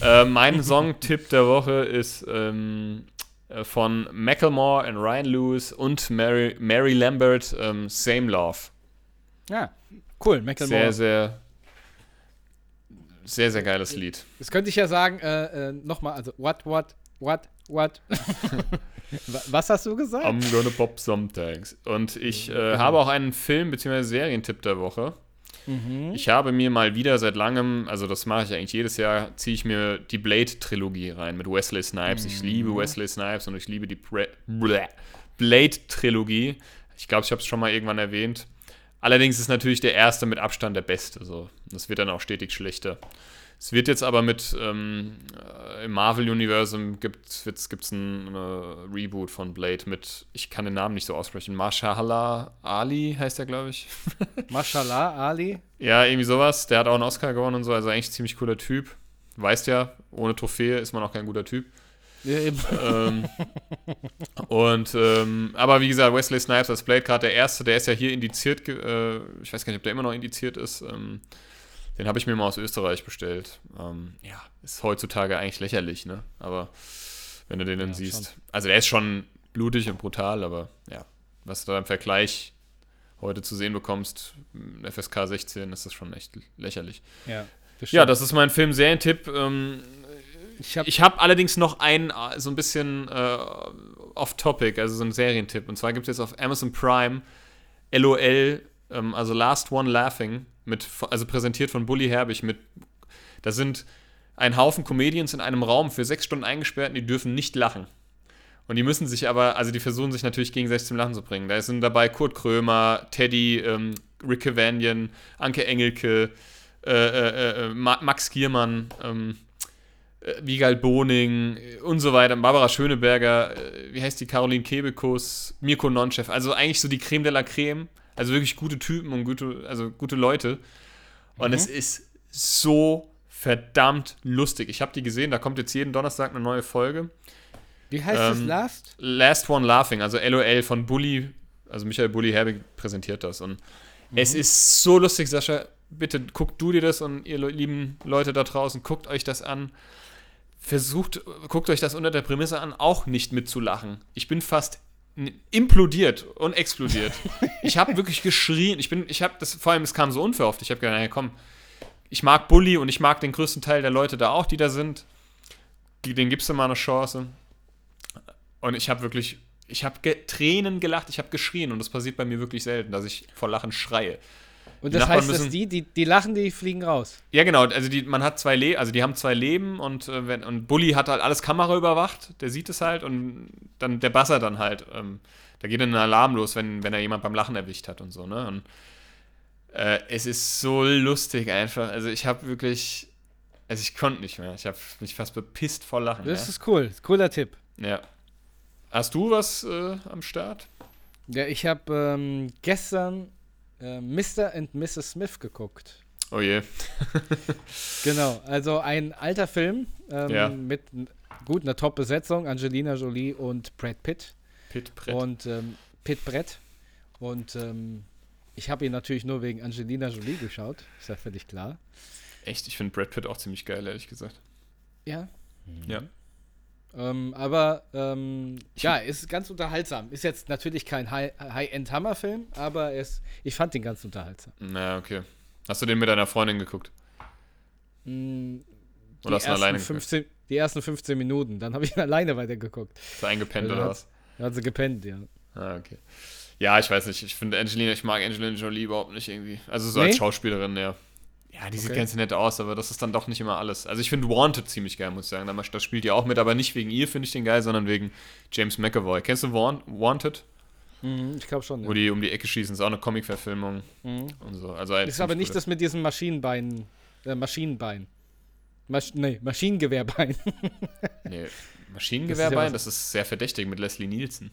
äh, mein *laughs* Song-Tipp der Woche ist ähm, äh, von Macklemore und Ryan Lewis und Mary, Mary Lambert, ähm, Same Love. Ja, cool. Macklemore. Sehr, sehr, sehr, sehr geiles Lied. Das könnte ich ja sagen, äh, äh, nochmal, also, what, what, what, what? *laughs* Wa- Was hast du gesagt? I'm gonna pop some tags. Und ich äh, habe auch einen Film- bzw. Serientipp der Woche. Mhm. Ich habe mir mal wieder seit langem, also das mache ich eigentlich jedes Jahr, ziehe ich mir die Blade-Trilogie rein mit Wesley Snipes. Ich liebe Wesley Snipes und ich liebe die. Blade-Trilogie. Ich glaube, ich habe es schon mal irgendwann erwähnt. Allerdings ist natürlich der erste mit Abstand der beste. So. Das wird dann auch stetig schlechter. Es wird jetzt aber mit ähm, äh, im Marvel-Universum gibt es ein äh, Reboot von Blade mit, ich kann den Namen nicht so aussprechen, Marshala Ali heißt er, glaube ich. *laughs* Mashallah, Ali. Ja, irgendwie sowas. Der hat auch einen Oscar gewonnen und so, also eigentlich ein ziemlich cooler Typ. Weißt ja, ohne Trophäe ist man auch kein guter Typ. Ja, eben. ähm, und, ähm, aber wie gesagt, Wesley Snipes als Blade, gerade der erste, der ist ja hier indiziert, äh, ich weiß gar nicht, ob der immer noch indiziert ist. Ähm, den habe ich mir mal aus Österreich bestellt. Ähm, ja, ist heutzutage eigentlich lächerlich, ne? Aber wenn du den dann Ja, siehst. schon. Also der ist schon blutig und brutal, aber ja, was du da im Vergleich heute zu sehen bekommst, m, FSK 16, ist das schon echt lächerlich. Ja, das Ja, das ist mein Film-Serientipp. Ähm, ich habe habe allerdings noch einen äh, so ein bisschen äh, off-topic, also so einen Serientipp. Und zwar gibt es jetzt auf Amazon Prime LOL, ähm, also Last One Laughing, mit, also präsentiert von Bully Herbig mit, da sind ein Haufen Comedians in einem Raum für sechs Stunden eingesperrt und die dürfen nicht lachen. Und die müssen sich aber, also die versuchen sich natürlich gegenseitig zum Lachen zu bringen. Da sind dabei Kurt Krömer, Teddy, ähm, Rick Cavanian, Anke Engelke, äh, äh, äh, Ma Max Giermann, ähm, äh, Wiegald Boning äh, und so weiter, Barbara Schöneberger, äh, wie heißt die, Caroline Kebekus, Mirko Nonchef, also eigentlich so die Creme de la Creme, also wirklich gute Typen und gute, also gute Leute. Und es ist so verdammt lustig. Ich habe die gesehen, da kommt jetzt jeden Donnerstag eine neue Folge. Wie heißt das ähm, Last? Last One Laughing, also LOL von Bully, also Michael Bully Herbig präsentiert das. Und es ist so lustig, Sascha. Bitte guckt du dir das und ihr lieben Leute da draußen, guckt euch das an. Versucht, guckt euch das unter der Prämisse an, auch nicht mitzulachen. Ich bin fast implodiert und explodiert. *laughs* ich habe wirklich geschrien. Ich bin, ich habe das, vor allem, es kam so unverhofft. Ich habe gedacht, naja, komm, ich mag Bully und ich mag den größten Teil der Leute da auch, die da sind. Den gibst du mal eine Chance. Und ich habe wirklich, ich habe ge Tränen gelacht, ich habe geschrien und das passiert bei mir wirklich selten, dass ich vor Lachen schreie. Und das heißt, dass müssen- die, die, die lachen, die fliegen raus. Ja, genau, also die, man hat zwei Leben, also die haben zwei Leben und, äh, wenn, und Bully hat halt alles Kamera überwacht, der sieht es halt und dann der Basser dann halt, ähm, da geht dann ein Alarm los, wenn, wenn er jemand beim Lachen erwischt hat und so, ne? Und äh, es ist so lustig einfach, also ich habe wirklich, also ich konnte nicht mehr, ich habe mich fast bepisst vor Lachen. Das ja? ist cool. Cooler Tipp. ja. Hast du was äh, am Start? Ja, ich habe ähm, gestern äh, Mr. and Mrs. Smith geguckt. Oh je. *laughs* Genau, also ein alter Film ähm, Ja. mit gut einer Top-Besetzung, Angelina Jolie und Brad Pitt Pit Brett. und ähm, Pitt Brett. Und ähm, ich habe ihn natürlich nur wegen Angelina Jolie geschaut, ist ja völlig klar. Echt, ich finde Brad Pitt auch ziemlich geil, ehrlich gesagt. Ja. Ja. Ähm, aber ähm, ja, ist ganz unterhaltsam. Ist jetzt natürlich kein High-End-Hammer-Film, aber es, ich fand den ganz unterhaltsam. Na, okay. Hast du den mit deiner Freundin geguckt? Mm, oder hast du alleine 15, Die ersten 15 Minuten, dann habe ich ihn *laughs* alleine weitergeguckt. Hast du eingepennt oder was? Hat sie gepennt, ja. Ah, okay. Ja, ich weiß nicht. Ich finde Angelina, ich mag Angelina Jolie überhaupt nicht irgendwie. Also so nee? als Schauspielerin, ja. Ja, die sieht okay. ganz nett aus, aber das ist dann doch nicht immer alles. Also ich finde Wanted ziemlich geil, muss ich sagen. Da spielt die auch mit, aber nicht wegen ihr finde ich den geil, sondern wegen James McAvoy. Kennst du Wanted? Mhm, ich glaube schon. Wo ja. die um die Ecke schießen, ist auch eine Comic-Verfilmung mhm. und so. Also halt ist aber nicht das mit diesen Maschinenbeinen, äh, Maschinenbein. Masch nee, Maschinengewehrbein. *laughs* nee, Maschinengewehrbein, das ist, ja das ist sehr verdächtig mit Leslie Nielsen.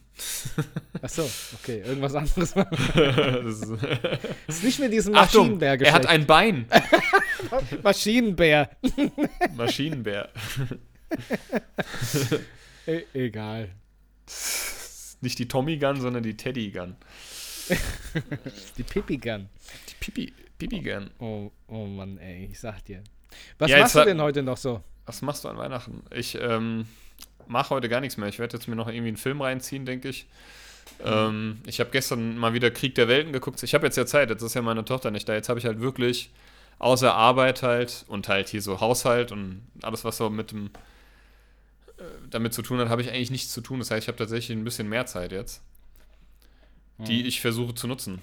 *laughs* Achso, okay, irgendwas anderes. *laughs* das ist, *laughs* ist nicht mehr diesen Maschinenbär Er hat ein Bein. Maschinenbär. Maschinenbär. e egal. Nicht die Tommy Gun, sondern die Teddy Gun. die Pipi Gun. Die Pipi, Pipi Gun. Oh, oh Mann, ey, ich sag dir. Was ja, machst du denn heute noch so? Was machst du an Weihnachten? Ich, ähm, mache heute gar nichts mehr. Ich werde jetzt mir noch irgendwie einen Film reinziehen, denke ich. Mhm. Ähm, ich habe gestern mal wieder Krieg der Welten geguckt. Ich habe jetzt ja Zeit, jetzt ist ja meine Tochter nicht da. Jetzt habe ich halt wirklich außer Arbeit halt und halt hier so Haushalt und alles, was so mit dem äh, damit zu tun hat, habe ich eigentlich nichts zu tun. Das heißt, ich habe tatsächlich ein bisschen mehr Zeit jetzt, mhm. die ich versuche zu nutzen.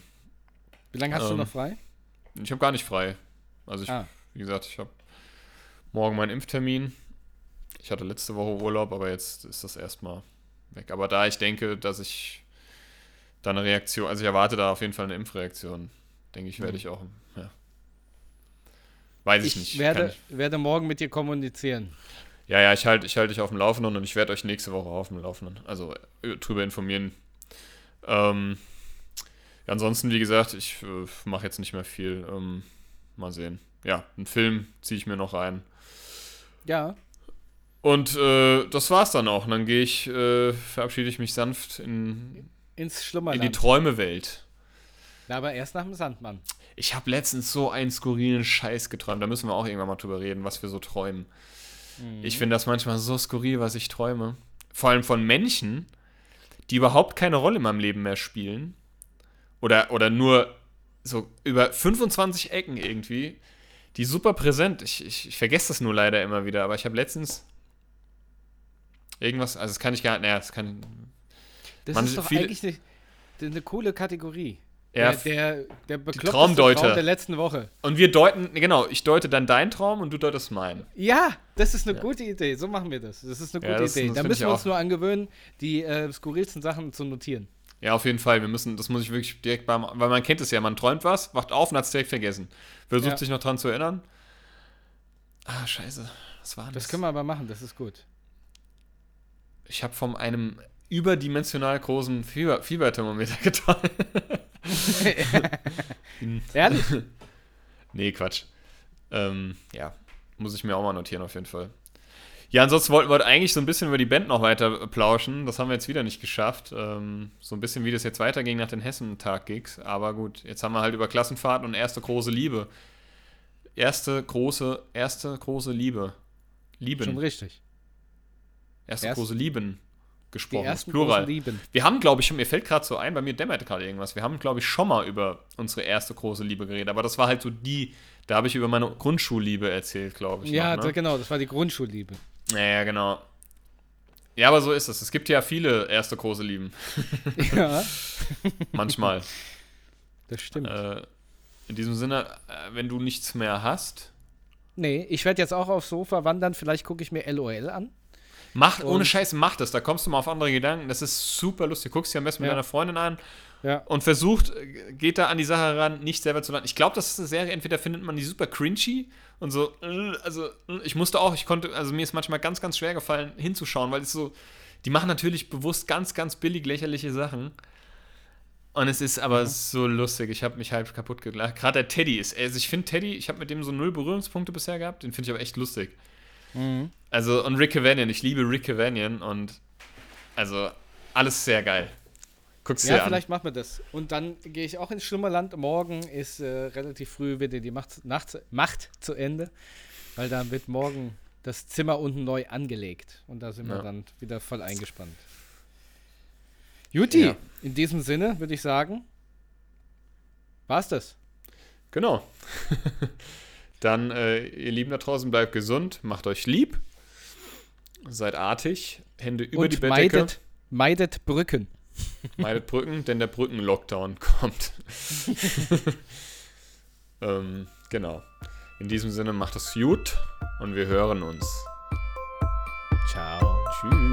Wie lange hast ähm, du noch frei? Ich habe gar nicht frei. Also ich, ah. wie gesagt, ich habe morgen meinen Impftermin ich hatte letzte Woche Urlaub, aber jetzt ist das erstmal weg. Aber da ich denke, dass ich da eine Reaktion, also ich erwarte da auf jeden Fall eine Impfreaktion, denke ich, werde mhm. ich auch, ja. Weiß ich, ich nicht. Werde, ich werde morgen mit dir kommunizieren. Ja, ja, ich halte ich halt dich auf dem Laufenden und ich werde euch nächste Woche auf dem Laufenden, also äh, drüber informieren. Ähm, ja, ansonsten, wie gesagt, ich äh, mache jetzt nicht mehr viel. Ähm, mal sehen. Ja, einen Film ziehe ich mir noch rein. Ja, und äh, das war's dann auch. Und dann gehe ich, äh, verabschiede ich mich sanft in, ins Schlummerland. In die Träumewelt. Na, aber erst nach dem Sandmann. Ich habe letztens so einen skurrilen Scheiß geträumt. Da müssen wir auch irgendwann mal drüber reden, was wir so träumen. Mhm. Ich finde das manchmal so skurril, was ich träume. Vor allem von Menschen, die überhaupt keine Rolle in meinem Leben mehr spielen. Oder, oder nur so über 25 Ecken irgendwie. Die super präsent. Ich, ich, ich vergesse das nur leider immer wieder. Aber ich habe letztens Irgendwas, also das kann ich gar nicht, naja, das kann. Das ist doch viele, eigentlich eine, eine, coole Kategorie. Ja, der, der, der Traumdeuter. Traum der letzten Woche. Und wir deuten, genau, ich deute dann deinen Traum und du deutest meinen. Ja, das ist eine ja. gute Idee. So machen wir das. Das ist eine gute ja, das, Idee. da müssen wir uns nur angewöhnen, die äh, skurrilsten Sachen zu notieren. Ja, auf jeden Fall. Wir müssen, das muss ich wirklich direkt beim, weil man kennt es ja, man träumt was, wacht auf und hat es direkt vergessen. Versucht ja. sich noch dran zu erinnern. Ah, scheiße. Was war das? Das können wir aber machen, das ist gut ich habe von einem überdimensional großen Fieber Fieberthermometer *laughs* geträumt. *laughs* Ehrlich? *laughs* nee, Quatsch. Ähm, ja, muss ich mir auch mal notieren auf jeden Fall. Ja, ansonsten wollten wir eigentlich so ein bisschen über die Band noch weiter plauschen. Das haben wir jetzt wieder nicht geschafft. Ähm, so ein bisschen, wie das jetzt weiterging nach den Hessentag-Gigs. Aber gut, jetzt haben wir halt über Klassenfahrt und erste große Liebe. Erste große, erste große Liebe. Lieben. Schon richtig. Erste Erst, große Lieben gesprochen. Die ersten Plural. Lieben. Wir haben, glaube ich, schon, mir fällt gerade so ein, bei mir dämmert gerade irgendwas. Wir haben, glaube ich, schon mal über unsere erste große Liebe geredet, aber das war halt so die, da habe ich über meine Grundschulliebe erzählt, glaube ich. Ja, noch, ne? genau, das war die Grundschulliebe. Ja, ja, genau. Ja, aber so ist es. Es gibt ja viele erste große Lieben. *laughs* Ja. *laughs* Manchmal. Das stimmt. Äh, in diesem Sinne, äh, wenn du nichts mehr hast. Nee, ich werde jetzt auch aufs Sofa wandern. Vielleicht gucke ich mir LOL an. Macht, ohne Scheiß, mach das. Da kommst du mal auf andere Gedanken. Das ist super lustig. Guckst dir am besten mit ja. deiner Freundin an ja. und versucht, geht da an die Sache ran, nicht selber zu landen. Ich glaube, das ist eine Serie, entweder findet man die super cringy und so, äh, also äh, ich musste auch, ich konnte, also mir ist manchmal ganz, ganz schwer gefallen, hinzuschauen, weil es so, die machen natürlich bewusst ganz, ganz billig lächerliche Sachen. Und es ist aber ja. so lustig. Ich habe mich halb kaputt gelacht. Gerade der Teddy ist, also ich finde Teddy, ich habe mit dem so null Berührungspunkte bisher gehabt, den finde ich aber echt lustig. Mhm. Also, und Rick Cavanian, ich liebe Rick Cavanian und also alles sehr geil. Guck's ja, dir an. vielleicht machen wir das. Und dann gehe ich auch ins Schlummerland. Morgen ist äh, relativ früh wieder die Macht, Nacht, Macht zu Ende, weil da wird morgen das Zimmer unten neu angelegt. Und da sind wir Ja. dann wieder voll eingespannt. Juti, Ja. in diesem Sinne würde ich sagen, war's das. Genau. *laughs* Dann, äh, ihr Lieben da draußen, bleibt gesund, macht euch lieb, seid artig, Hände über die Und Bettdecke, meidet, meidet Brücken. meidet Brücken, denn der Brücken-Lockdown *laughs* kommt. *laughs* ähm, genau. In diesem Sinne, macht es gut und wir hören uns. Ciao. Tschüss.